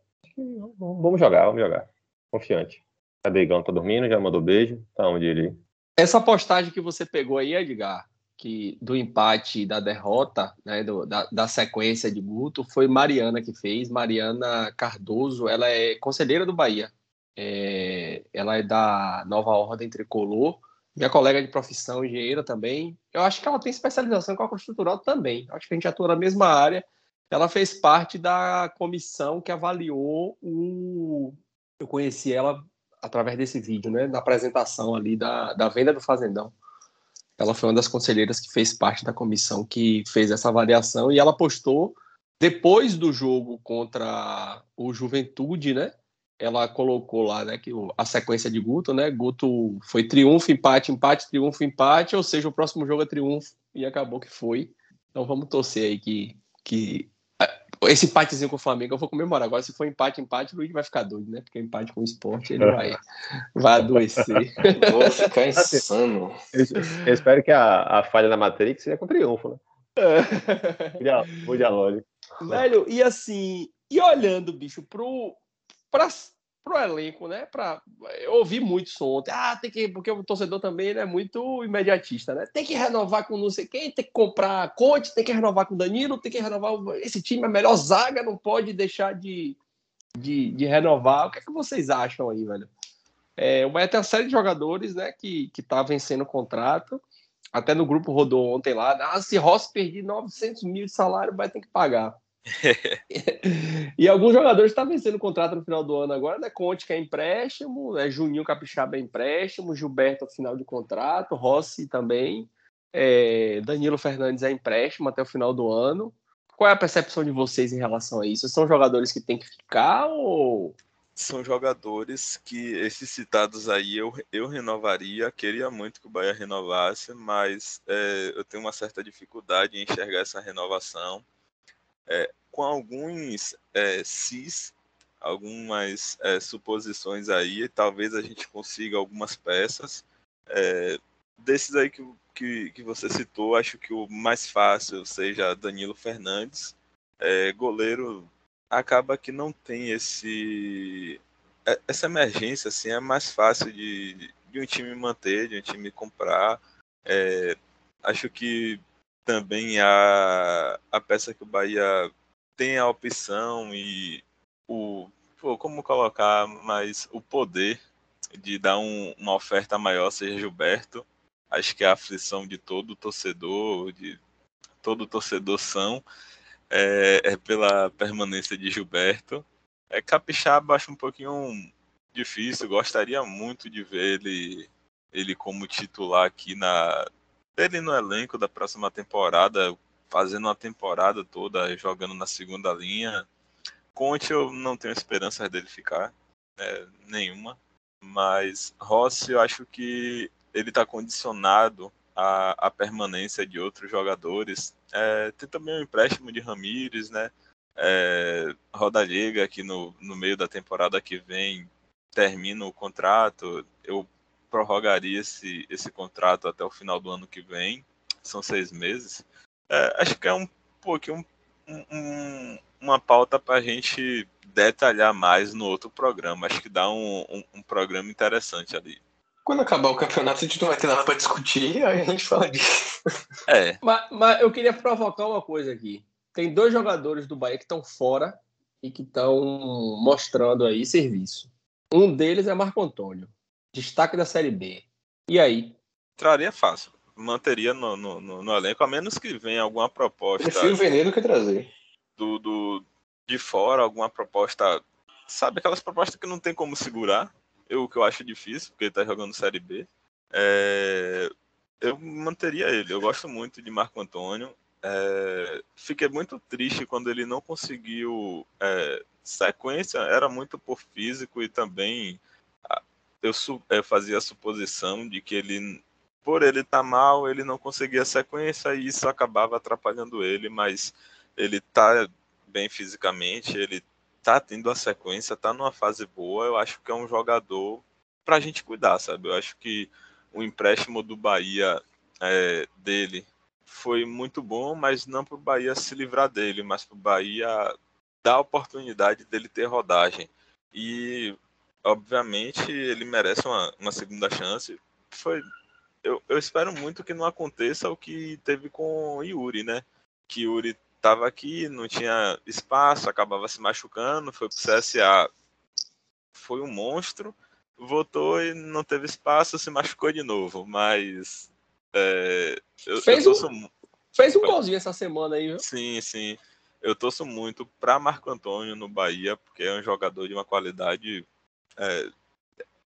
Vamos jogar, vamos jogar. Confiante. Cadê Igão? Tá dormindo? Já mandou beijo? Tá onde ele? Essa postagem que você pegou aí, Edgar, que do empate e da derrota, né, do- da, da sequência de Guto, foi Mariana que fez. Mariana Cardoso, ela é conselheira do Bahia. É, ela é da Nova Ordem Tricolor. Minha colega de profissão, engenheira também. Eu acho que ela tem especialização em cálculo estrutural também. Acho que a gente atua na mesma área. Ela fez parte da comissão que avaliou o. Eu conheci ela através desse vídeo, né, na apresentação ali da, da venda do Fazendão. Ela foi uma das conselheiras que fez parte da comissão que fez essa avaliação e ela postou depois do jogo contra o Juventude, né? Ela colocou lá, né, que a sequência de Guto, né? Guto foi triunfo, empate, empate, triunfo, empate, ou seja, o próximo jogo é triunfo e acabou que foi. Então vamos torcer aí que que esse empatezinho com o Flamengo eu vou comemorar. Agora, se for empate, empate, o Luiz vai ficar doido, né? Porque empate com o esporte ele vai, (laughs) vai adoecer. Vou ficar insano. Eu, eu espero que a, a falha da Matrix seja com triunfo, né? Mude a lógica. Velho, e assim, e olhando, bicho, pro, pra, pro elenco, né? Pra, eu ouvi muito isso ontem. Ah, tem que. Porque o torcedor também ele é muito imediatista, né? Tem que renovar com não sei quem, tem que comprar Conte, tem que renovar com Danilo, tem que renovar. Esse time é a melhor zaga, não pode deixar de, de, de renovar. O que é que vocês acham aí, velho? É, Bahia tem uma série de jogadores, né, que, que tá vencendo o contrato. Até no grupo rodou ontem lá. Ah, se Rossi perder 900 mil de salário, vai ter que pagar. (laughs) e alguns jogadores estão vencendo o contrato no final do ano agora, né? Conte que é empréstimo, né? Juninho Capixaba é empréstimo, Gilberto final de contrato, Rossi também, é, Danilo Fernandes é empréstimo até o final do ano. Qual é a percepção de vocês em relação a isso? São jogadores que têm que ficar ou, são jogadores que esses citados aí eu, eu renovaria, queria muito que o Bahia renovasse, mas é, eu tenho uma certa dificuldade em enxergar essa renovação. É, com alguns é, cis, algumas é, suposições aí, talvez a gente consiga algumas peças. É, desses aí que, que, que, você citou, acho que o mais fácil seja Danilo Fernandes. É, goleiro acaba que não tem esse é, essa emergência assim é mais fácil de, de um time manter, de um time comprar. É, acho que também a, a peça que o Bahia tem a opção e o pô, como colocar mais o poder de dar um, uma oferta maior seja Gilberto. Acho que é a aflição de todo torcedor, de todo torcedor são é, é pela permanência de Gilberto. É, Capixaba acho um pouquinho difícil, gostaria muito de ver ele, ele como titular aqui na. Ele no elenco da próxima temporada, fazendo uma temporada toda jogando na segunda linha. Conte eu não tenho esperança dele ficar, né, nenhuma. Mas Rossi eu acho que ele está condicionado à, à permanência de outros jogadores é, tem também o empréstimo de Ramires, né? É, Roda Liga, que no, no meio da temporada que vem termina o contrato. Eu prorrogaria esse, esse contrato até o final do ano que vem. São seis meses. É, acho que é um pouquinho um, um, uma pauta para a gente detalhar mais no outro programa. Acho que dá um, um, um programa interessante ali. Quando acabar o campeonato, a gente não vai ter nada para discutir, (laughs) aí a gente fala disso. É. Mas, mas, eu queria provocar uma coisa aqui. Tem dois jogadores do Bahia que estão fora e que estão mostrando aí serviço. Um deles é Marco Antônio, destaque da Série B. E aí? Traria fácil. Manteria no, no, no, no elenco, a menos que venha alguma proposta. Prefiro vender do que trazer. Do, do, de fora, alguma proposta. Sabe, aquelas propostas que não tem como segurar eu, que eu acho difícil, porque ele tá jogando Série B. É, eu manteria ele. Eu gosto muito de Marco Antônio. É, fiquei muito triste quando ele não conseguiu é, sequência. Era muito por físico e também eu, eu fazia a suposição de que ele, por ele estar tá mal, ele não conseguia sequência e isso acabava atrapalhando ele. Mas ele tá bem fisicamente, ele tá tendo a sequência, tá numa fase boa, eu acho que é um jogador pra gente cuidar, sabe? Eu acho que o empréstimo do Bahia é, dele foi muito bom, mas não para o Bahia se livrar dele, mas para o Bahia dar a oportunidade dele ter rodagem. E, obviamente, ele merece uma, uma segunda chance. Foi, eu, eu espero muito que não aconteça o que teve com o Yuri, né? Que Yuri estava aqui, não tinha espaço, acabava se machucando, foi pro CSA, foi um monstro, voltou e não teve espaço, se machucou de novo, mas é, eu, fez, eu torço... um, fez um golzinho essa semana aí, viu? Sim, sim. Eu torço muito para Marco Antônio no Bahia, porque é um jogador de uma qualidade é,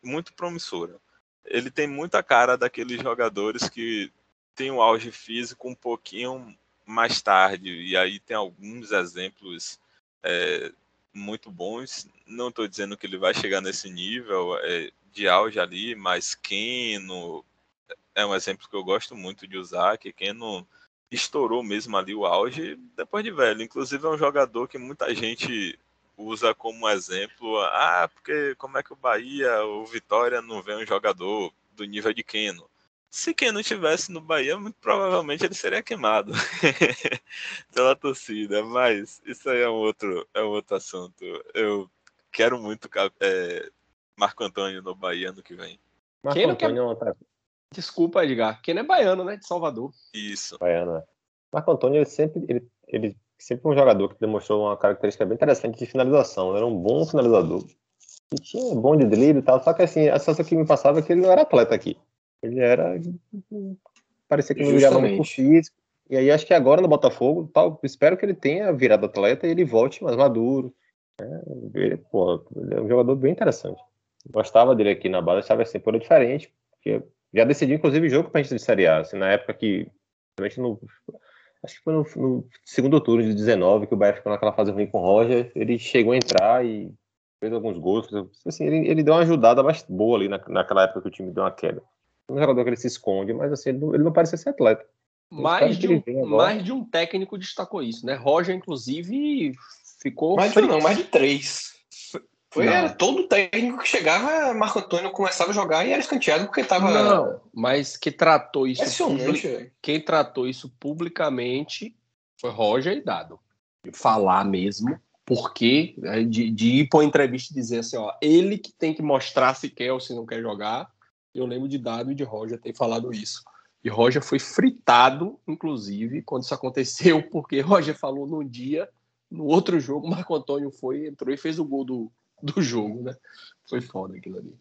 muito promissora. Ele tem muita cara daqueles jogadores que tem um auge físico um pouquinho mais tarde. E aí tem alguns exemplos é, muito bons. Não estou dizendo que ele vai chegar nesse nível é, de auge ali, mas Keno é um exemplo que eu gosto muito de usar, que Keno estourou mesmo ali o auge depois de velho. Inclusive é um jogador que muita gente usa como exemplo. Ah, porque como é que o Bahia, o Vitória não vê um jogador do nível de Keno? Se não estivesse no Bahia, muito provavelmente ele seria queimado (laughs) pela torcida. Mas isso aí é um outro, é um outro assunto. Eu quero muito é, Marco Antônio no Bahia ano que vem. Marco quem Antônio quer... Desculpa, Edgar. Quem é baiano, né? De Salvador. Isso. Baiano, é. Marco Antônio, ele sempre, ele, ele sempre um jogador que demonstrou uma característica bem interessante de finalização. Era um bom finalizador. E tinha bom de drible e tal. Só que assim, a sensação que me passava é que ele não era atleta aqui. Ele era. Parecia que não ligava muito físico. E aí acho que agora no Botafogo, tal, espero que ele tenha virado atleta e ele volte mais maduro. É, ele, pô, ele é um jogador bem interessante. Gostava dele aqui na base, achava assim, por diferente, porque já decidi, inclusive, jogo pra gente de Série A. Assim, na época que. No, acho que foi no, no, segundo turno de 19, que o Bahia ficou naquela fase ruim com o Roger. Ele chegou a entrar e fez alguns gols. Assim, ele, ele deu uma ajudada bastante boa ali na, naquela época que o time deu uma queda. Um jogador que ele se esconde, mas assim, ele não, ele não parecia ser atleta. Mais de, um, mais de um técnico destacou isso, né? Roger, inclusive, ficou. Mais de um, não, mais de três. Foi era, todo técnico que chegava, Marco Antônio começava a jogar e era escanteado porque estava. Não, mas que tratou isso. Public... Quem tratou isso publicamente foi Roger e Dado. Falar mesmo, porque né, de, de ir para uma entrevista e dizer assim: ó, ele que tem que mostrar se quer ou se não quer jogar. Eu lembro de Dado e de Roger ter falado isso. E Roger foi fritado, inclusive, quando isso aconteceu, (laughs) porque Roger falou num dia, no outro jogo, Marco Antônio foi, entrou e fez o gol do, do jogo, né? Foi foda aquilo ali.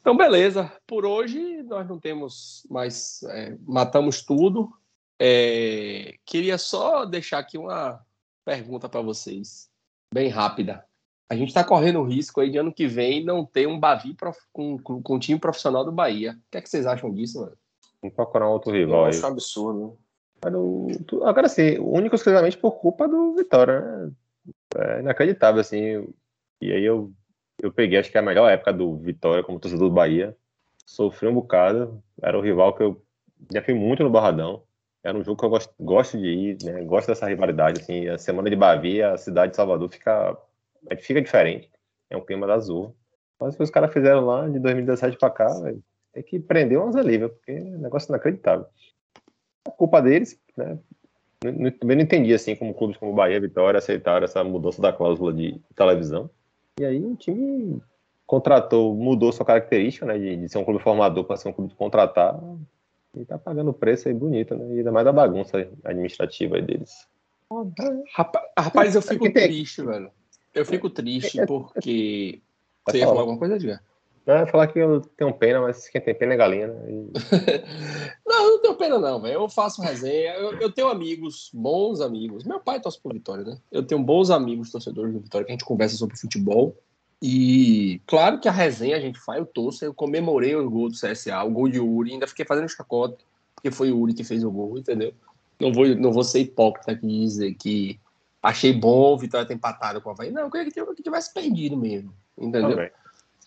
Então, beleza. Por hoje, nós não temos mais. É, matamos tudo. É, queria só deixar aqui uma pergunta para vocês, bem rápida. A gente está correndo o risco aí de ano que vem não ter um Bavi prof... com, com, com um time profissional do Bahia. O que, é que vocês acham disso, mano? Vamos procurar um outro rival Eu acho um absurdo. Agora sim, único exclusivamente por culpa do Vitória, né? É inacreditável, assim. E aí eu, eu peguei, acho que é a melhor época do Vitória como torcedor do Bahia. Sofri um bocado. Era o rival que eu já fui muito no Barradão. Era um jogo que eu gosto, gosto de ir, né? Gosto dessa rivalidade, assim. A semana de Bavi, a cidade de Salvador fica, fica diferente. É um clima da azul. Mas os caras fizeram lá de 2017 para cá, véio, tem que prender umas ali, viu? Porque é um negócio inacreditável. A culpa deles, né? Também não entendi assim como clubes como Bahia e Vitória aceitaram essa mudança da cláusula de televisão. E aí o time contratou, mudou sua característica, né, de, de ser um clube formador para ser um clube de contratar, e tá pagando preço aí bonito, né, e ainda mais da bagunça administrativa aí deles. Rapaz, rapaz eu fico triste, velho. Eu fico triste (laughs) porque... Você ia falar alguma coisa, Edgar? Falar que eu tenho pena, mas quem tem pena é galinha, né? E... (laughs) não, eu não tenho pena, não, velho. Eu faço resenha. Eu, eu, tenho amigos, bons amigos. Meu pai torce por Vitória, né? Eu tenho bons amigos torcedores do Vitória que a gente conversa sobre futebol. E claro que a resenha a gente faz, eu torço. Eu comemorei o gol do CSA, o gol de Uri, ainda fiquei fazendo chacota, porque foi o Uri que fez o gol, entendeu? Não vou, não vou ser hipócrita aqui e dizer que achei bom o Vitória ter empatado com o Havaí. Não, eu queria que tivesse perdido mesmo, entendeu? Okay.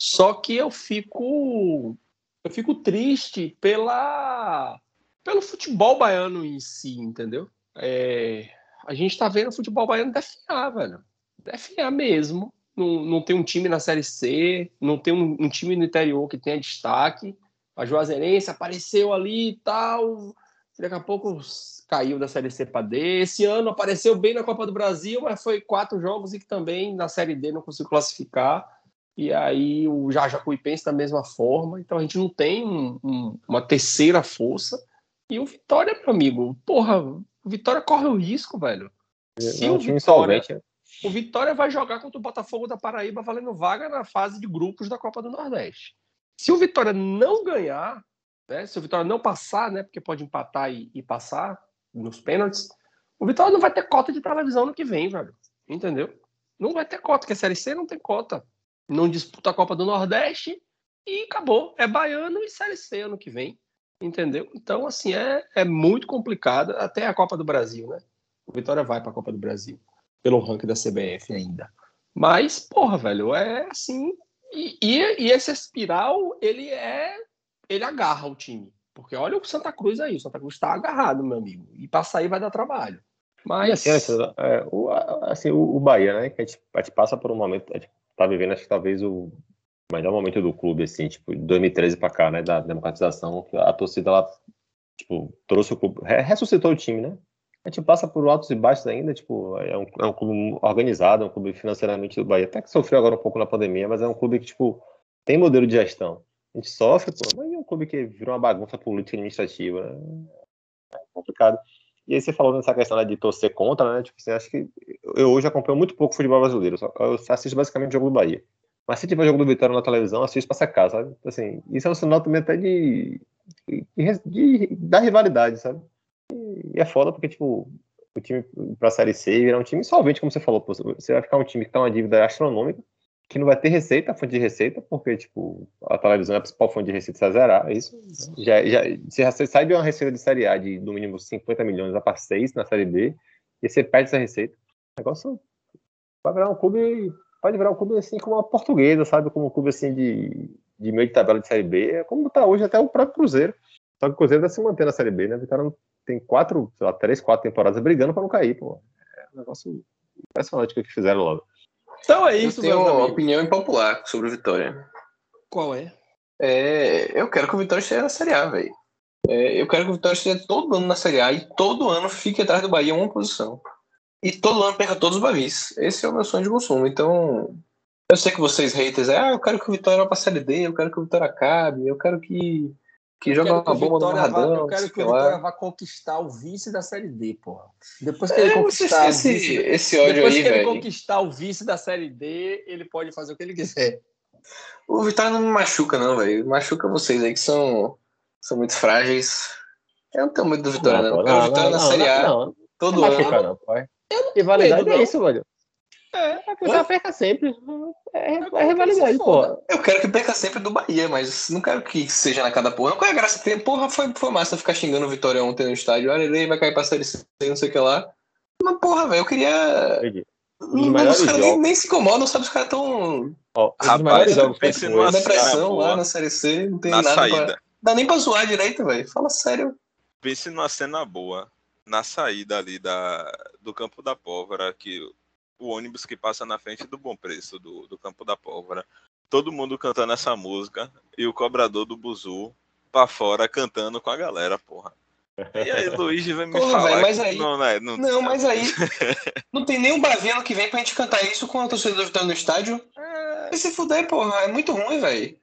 Só que eu fico eu fico triste pela pelo futebol baiano em si, entendeu? É, a gente tá vendo o futebol baiano definhar, velho. Definhar mesmo. Não, não tem um time na Série C, não tem um, um time no interior que tenha destaque. A Juazeirense apareceu ali e tal. Daqui a pouco caiu da Série C para D. Esse ano apareceu bem na Copa do Brasil, mas foi quatro jogos e que também na Série D não conseguiu classificar e aí o Jajacuipense da mesma forma. Então a gente não tem um, um, uma terceira força. E o Vitória, meu amigo, porra, o Vitória corre o risco, velho. Se o Vitória, né? o Vitória vai jogar contra o Botafogo da Paraíba valendo vaga na fase de grupos da Copa do Nordeste. Se o Vitória não ganhar, né, se o Vitória não passar, né, porque pode empatar e, e passar nos pênaltis, o Vitória não vai ter cota de televisão no que vem, velho. Entendeu? Não vai ter cota, porque a Série C não tem cota não disputa a Copa do Nordeste e acabou. É baiano e Série C ano que vem. Entendeu? Então, assim, é, é muito complicado. Até a Copa do Brasil, né? O Vitória vai para a Copa do Brasil, pelo ranking da CBF ainda. Mas, porra, velho, é assim. E, e, e esse espiral, ele é. Ele agarra o time. Porque olha o Santa Cruz aí. O Santa Cruz está agarrado, meu amigo. E para sair vai dar trabalho. Mas. E assim, é, o, assim, o, o Bahia, né? Que a gente, a gente passa por um momento. A gente tá vivendo, acho que talvez o melhor momento do clube, assim, tipo, de 2013 para cá, né, da democratização, a torcida, ela, tipo, trouxe o clube, ressuscitou o time, né? A gente passa por altos e baixos ainda, tipo, é um, é um clube organizado, é um clube financeiramente do Bahia, até que sofreu agora um pouco na pandemia, mas é um clube que, tipo, tem modelo de gestão. A gente sofre, pô, mas é um clube que virou uma bagunça política administrativa, né? É complicado. E aí você falou nessa questão né, de torcer contra, né? Tipo, você acha que eu hoje acompanho muito pouco futebol brasileiro, só, eu assisto basicamente o jogo do Bahia. Mas se tiver jogo do Vitória na televisão, assisto pra secar, sabe? Assim, isso é um sinal também até de, de, de, de da rivalidade, sabe? E, e, é foda porque, tipo, o time pra Série C virar um time insolvente, como você falou. Pô, você vai ficar um time que tá uma dívida astronômica, que não vai ter receita, fonte de receita, porque, tipo, a televisão é a principal fonte de receita, vai zerar, é isso. Já, já, você sai de uma receita de Série A de, no mínimo, 50 milhões, a para 6 na Série B, e você perde essa receita. O negócio vai virar um clube pode virar um clube assim como a portuguesa, sabe? Como um clube assim de, de meio de tabela de Série B, é como tá hoje até o próprio Cruzeiro. Só que o Cruzeiro deve se manter na Série B, né? O cara tem quatro, sei lá, três, quatro temporadas brigando para não cair, pô. É um negócio impressionante que fizeram logo. Então é Eu isso, tenho meus uma opinião impopular sobre o Vitória. Qual é? É, eu quero que o Vitória esteja na Série A, velho. É, eu quero que o Vitória esteja todo ano na Série A e todo ano fique atrás do Bahia em uma posição. E todo ano perca todos os Bavis. Esse é o meu sonho de consumo. Então, eu sei que vocês haters, é, ah, eu quero que o Vitória vá pra Série D, eu quero que o Vitória acabe, eu quero que, que quero uma que bomba no Barradão. eu quero que o lá. Vitória vá conquistar o vice da Série D, porra. Depois que ele É, conquistar esse, o vice, esse ódio depois aí, que ele velho. conquistar o vice da Série D, ele pode fazer o que ele quiser. O Vitória não me machuca, não, velho. Machuca vocês aí que são, são muito frágeis. Eu não tenho medo do Vitória, não. pô, Eu quero o Vitória na Série A Não, não, todo não ano. machuca, não, pô. Rivalidade é não. isso, velho. É, é cara perca sempre. É, é rivalidade, pô. Eu quero que perca sempre do Bahia, mas não quero que seja na cada porra. Qual é a graça que tem? Porra, foi, foi massa ficar xingando o Vitória ontem no estádio. Olha, ele vai cair pra Série C, não sei o que lá. Mas, porra, velho, eu queria. Entendi. Melhores os caras nem, jogos. nem se incomodam, sabe? Os caras tão Ó, Rapaz, jogos pense numa depressão boa. lá na Série C, não tem Na nada saída. pra. Dá nem pra zoar direito, velho. Fala sério. Pense numa cena boa. Na saída ali da, do Campo da Pólvora, que o ônibus que passa na frente do Bom Preço, do, do Campo da Pólvora. Todo mundo cantando essa música e o cobrador do Buzu pra fora cantando com a galera, porra. E aí, (laughs) Luiz vai me Porra, falar. velho, mas aí- Não, né, não, Não, mas aí. (laughs) não tem nenhum Baviano que vem pra gente cantar isso com a torcida do Vitória no estádio. Vai se fuder, porra. É muito ruim, velho.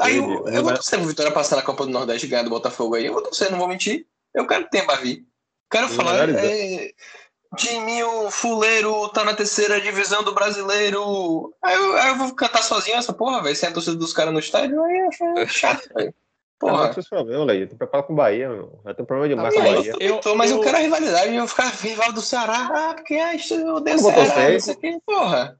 Aí eu, eu vou torcer pro Vitória passar na Copa do Nordeste e ganhar do Botafogo aí. Eu vou torcer, não vou mentir. Eu quero que tenha Bavi. Quero falar. É, Timinho Fuleiro tá na terceira divisão do brasileiro. Aí eu, aí eu vou cantar sozinho essa porra, velho. Sem a torcida dos caras no estádio. Aí é (laughs) chato, velho. Porra. Porra. Não tem problema, Leio. Tem preparado com o Bahia, meu. Já tem um problema demais Ah, com o mas Bahia. Eu, Eu- tô, mas eu, eu- quero a rivalidade, eu ficar rival do Ceará, ah, porque ah, isso eu odeio Eu Ceará, torcer. não sei o quê, porra.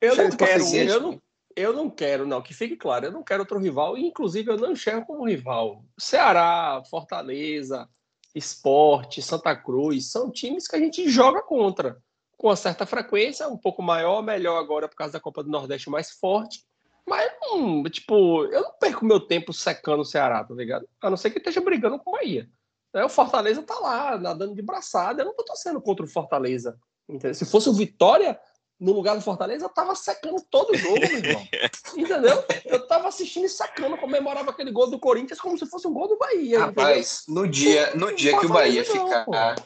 Eu não quero, eu não, eu não quero, não, que fique claro, eu não quero outro rival, e inclusive eu não enxergo como rival. Ceará, Fortaleza, Esporte, Santa Cruz, são times que a gente joga contra, com uma certa frequência, um pouco maior, melhor agora por causa da Copa do Nordeste mais forte. Mas, hum, tipo, eu não perco meu tempo secando o Ceará, tá ligado? A não ser que esteja brigando com o Bahia. Né, O Fortaleza tá lá, nadando de braçada, eu não tô torcendo contra o Fortaleza. entendeu? Se fosse o Vitória, no lugar do Fortaleza, eu tava secando todo o jogo, meu irmão. (laughs) Entendeu? Eu tava assistindo e sacando, comemorava aquele gol do Corinthians como se fosse um gol do Bahia. entendeu? Rapaz, no dia, no dia que o Bahia ficar.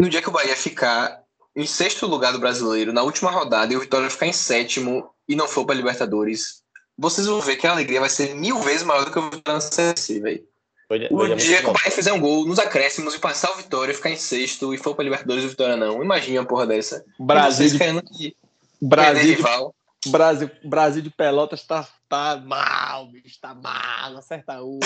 No dia que o Bahia ficar em sexto lugar do brasileiro, na última rodada, e o Vitória ficar em sétimo e não for pra Libertadores, vocês vão ver que a alegria vai ser mil vezes maior do que o Vitória na CSC, velho. O dia que o. Bahia fizer um gol nos acréscimos e passar o Vitória, ficar em sexto e for pra Libertadores e o Vitória não. Imagina uma porra dessa. Brasil, de, Brasil, de, rival. Brasil, Brasil de Pelotas tá, tá mal, bicho, tá mal, acerta um.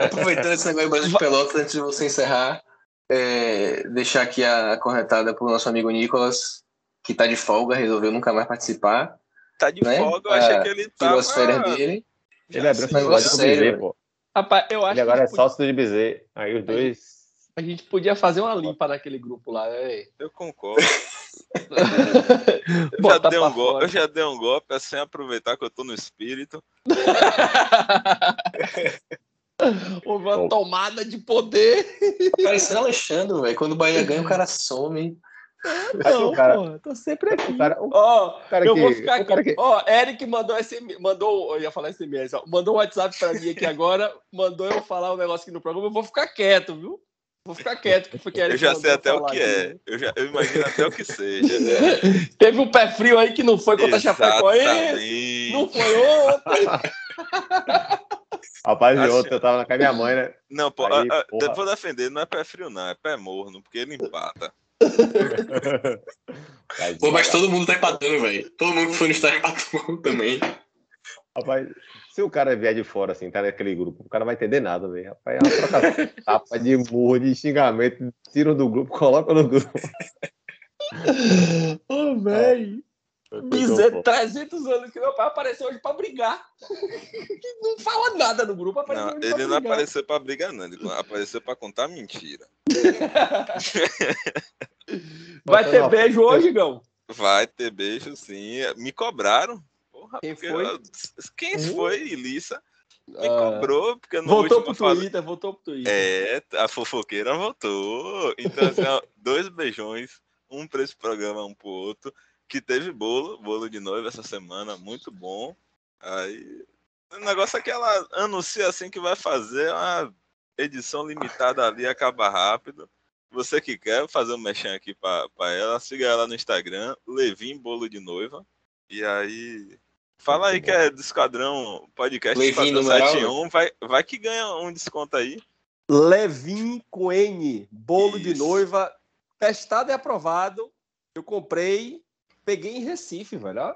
Aproveitando esse negócio de Brasil de Pelotas, antes de você encerrar, é, deixar aqui a corretada pro nosso amigo Nicolas, que tá de folga, resolveu nunca mais participar. Tá de Né? folga, eu achei Ah, que ele Tirou tava... as férias dele. Ele abriu Negócio sociedade com o sério, Bizet, pô. Rapaz, eu acho Ele agora que é sócio do Bizet. Aí os dois. A gente podia fazer uma limpa naquele grupo lá, né? Eu concordo. (laughs) Eu já, dei um golpe, eu já dei um golpe sem aproveitar que eu tô no espírito. (laughs) Houve uma Bom. tomada de poder. Parecendo Alexandre, velho. Quando o Bahia ganha, o cara some. Aí Não, o cara- porra, tô sempre aqui. Ó, cara eu que. vou ficar aqui. que Ó, Eric mandou SMS, mandou, eu ia falar SMS, ó, mandou um WhatsApp pra mim aqui agora, mandou eu falar um negócio aqui no programa, eu vou ficar quieto, viu? Vou ficar quieto, que foi Eu já sei até o que aqui. é. Eu, já, eu imagino até o que seja. (laughs) Teve um pé frio aí que não foi contra a Chapecoense, não foi ontem. (laughs) Rapaz, de Assim, ontem eu tava na casa da minha mãe, né? Não, pô, Aí, a- a- porra. vou defender, não é pé frio, não, é pé morno, porque ele empata. (laughs) Pô, mas todo mundo tá empatando, velho. Todo mundo que foi no estádio empatou também. Rapaz, se o cara vier de fora, assim, tá naquele grupo, o cara não vai entender nada, velho. Rapaz, é uma trocação de (laughs) tapa de murro, de xingamento, tiram do grupo, colocam no grupo. Ô, velho. Então, Bizet, 300 anos que meu pai apareceu hoje pra brigar. (laughs) não fala nada no grupo, apareceu Não, ele pra não brigar. apareceu pra brigar, não. Ele apareceu pra contar mentira. (laughs) Vai ter beijo hoje, Gão? Vai ter beijo, sim. Me cobraram. Porra, Quem porque foi? eu- Quem Hum? foi, Ilissa? Me Ah, cobrou, porque no voltou último pro falei- Twitter, voltou pro Twitter. É, a fofoqueira voltou. Então, assim, ó, (laughs) dois beijões, um pra esse programa, um pro outro. Que teve bolo, bolo de noiva essa semana, muito bom. Aí, o negócio é que ela anuncia assim que vai fazer uma edição limitada ali, acaba rápido. Você que quer fazer um mexão aqui pra, pra ela, siga ela no Instagram, Levin Bolo de Noiva. E aí. Fala aí que é do Esquadrão Podcast Levin Esquadrão numeral, 71, vai, vai que ganha um desconto aí. Levin com N, bolo de Isso. noiva, testado e aprovado. Eu comprei, peguei em Recife, velho.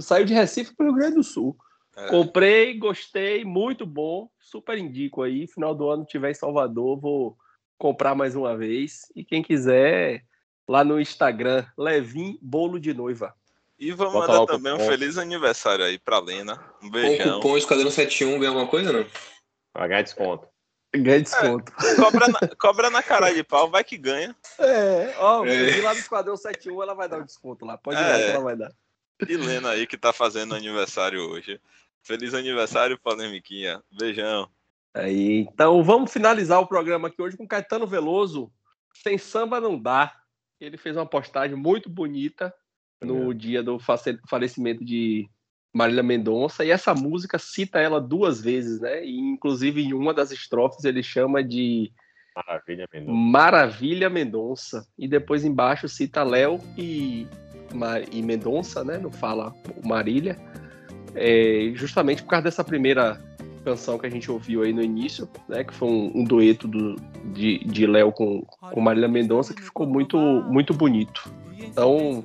Saiu de Recife para o Rio Grande do Sul. É. Comprei, gostei, muito bom. Super indico aí. Final do ano tiver em Salvador, vou comprar mais uma vez. E quem quiser, lá no Instagram, Levin Bolo de Noiva. E vamos Bota mandar também um cupom. feliz aniversário aí pra Lena. Um Com o beijão. cupom Esquadrão 71 vem alguma coisa, não? Vai ganhar desconto. Ganha desconto. Cobra na, cobra na cara de pau, vai que ganha. É, ó, É. lá no Esquadrão 71, ela vai dar um desconto lá. Pode É. que ela vai dar. E Lena aí que tá fazendo aniversário hoje. Feliz aniversário, Polemiquinha. Beijão. Aí, então vamos finalizar o programa aqui hoje com Caetano Veloso. Sem samba não dá. Ele fez uma postagem muito bonita no dia do falecimento de Marília Mendonça e essa música cita ela duas vezes, né? E inclusive em uma das estrofes ele chama de Maravilha, Mendonça. Maravilha Mendonça e depois embaixo cita Léo e, Ma- e Mendonça, né? Não fala Marília. É, justamente por causa dessa primeira canção que a gente ouviu aí no início, né? Que foi um, um dueto do, de, de Léo com, com Marília Mendonça que ficou muito, muito bonito. Então,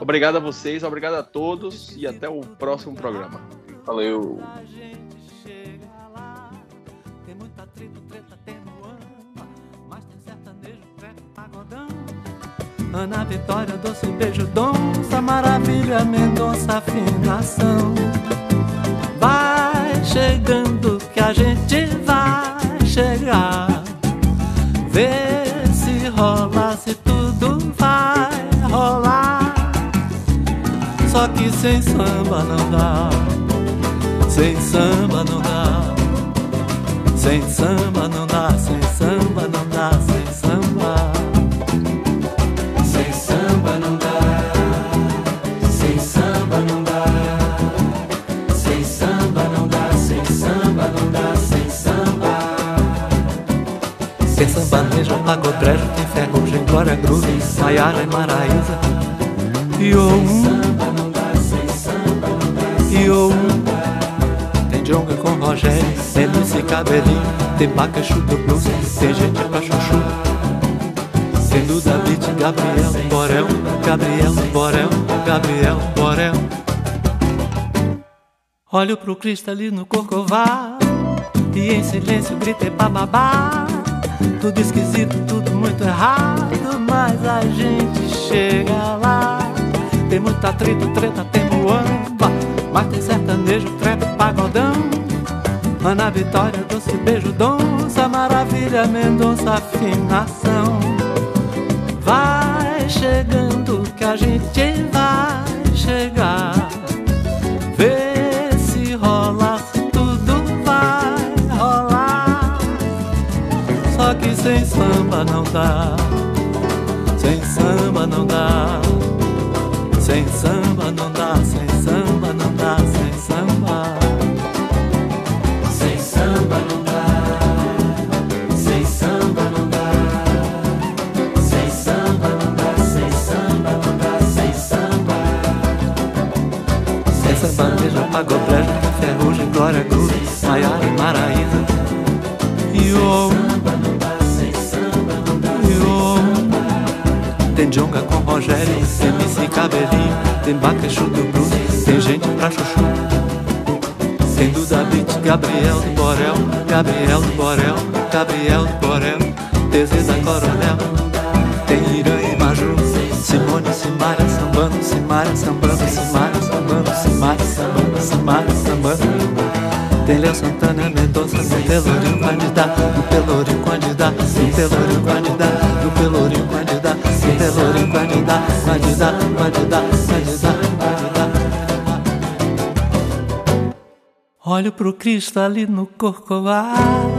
obrigado a vocês, obrigado a todos e até o próximo programa. Valeu. Tem muito atrito, treta, tem muamba, mas tem sertanejo, treta, pagodão. Ana Vitória, doce beijo, donça, maravilha, Mendonça, afinação. Vai chegando sem samba não dá. Sem samba não dá. Sem samba não dá, sem samba não dá, sem samba. Sem samba não dá. Sem samba não dá. Sem samba não dá, sem samba não dá, sem samba. Sem sertanejo, pagodrejo, tem ferrugem, glória groove, Maiara e Maraísa. E o um. Tem Jonga com Rogério, tem Lucy Cabelinho, tem Bacachu do Blues, tem gente pra chuchu. Tem do David, Gabriel, Borel, Gabriel, Borel, Gabriel, Borel. Olho pro Cristo ali no Corcovado e em silêncio gritei bababá. Tudo esquisito, tudo muito errado, mas a gente chega lá. Tem muito atrito, treta, tem muamba, mas tem sertanejo, treta, pagodão. Ana Vitória, doce beijo, donça, maravilha, Mendonça, afinação. Vai chegando que a gente vai chegar. Vê se rola, tudo vai rolar. Só que sem samba não dá. O Tem Jonga com Rogério, tem MC Cabelinho, tem Bacachu do Blues, tem gente pra chuchu. Tem do David, Gabriel do Borel, Gabriel do Borel, Gabriel do Borel, da Coronel. Tem Irã e Maju, Simone, Simária, sambando, Simária, sambando, Simária, sambando, Simária, sambando, Simária, sambando. Tem Santana, Mendonça, no Pelourinho, candidato, no Pelourinho, candidato, no Pelourinho, candidato, no Pelourinho, candidato, no Pelourinho, candidato, candidato, candidato. dar, dar, pode dar. Olho pro Cristo ali no Corcovado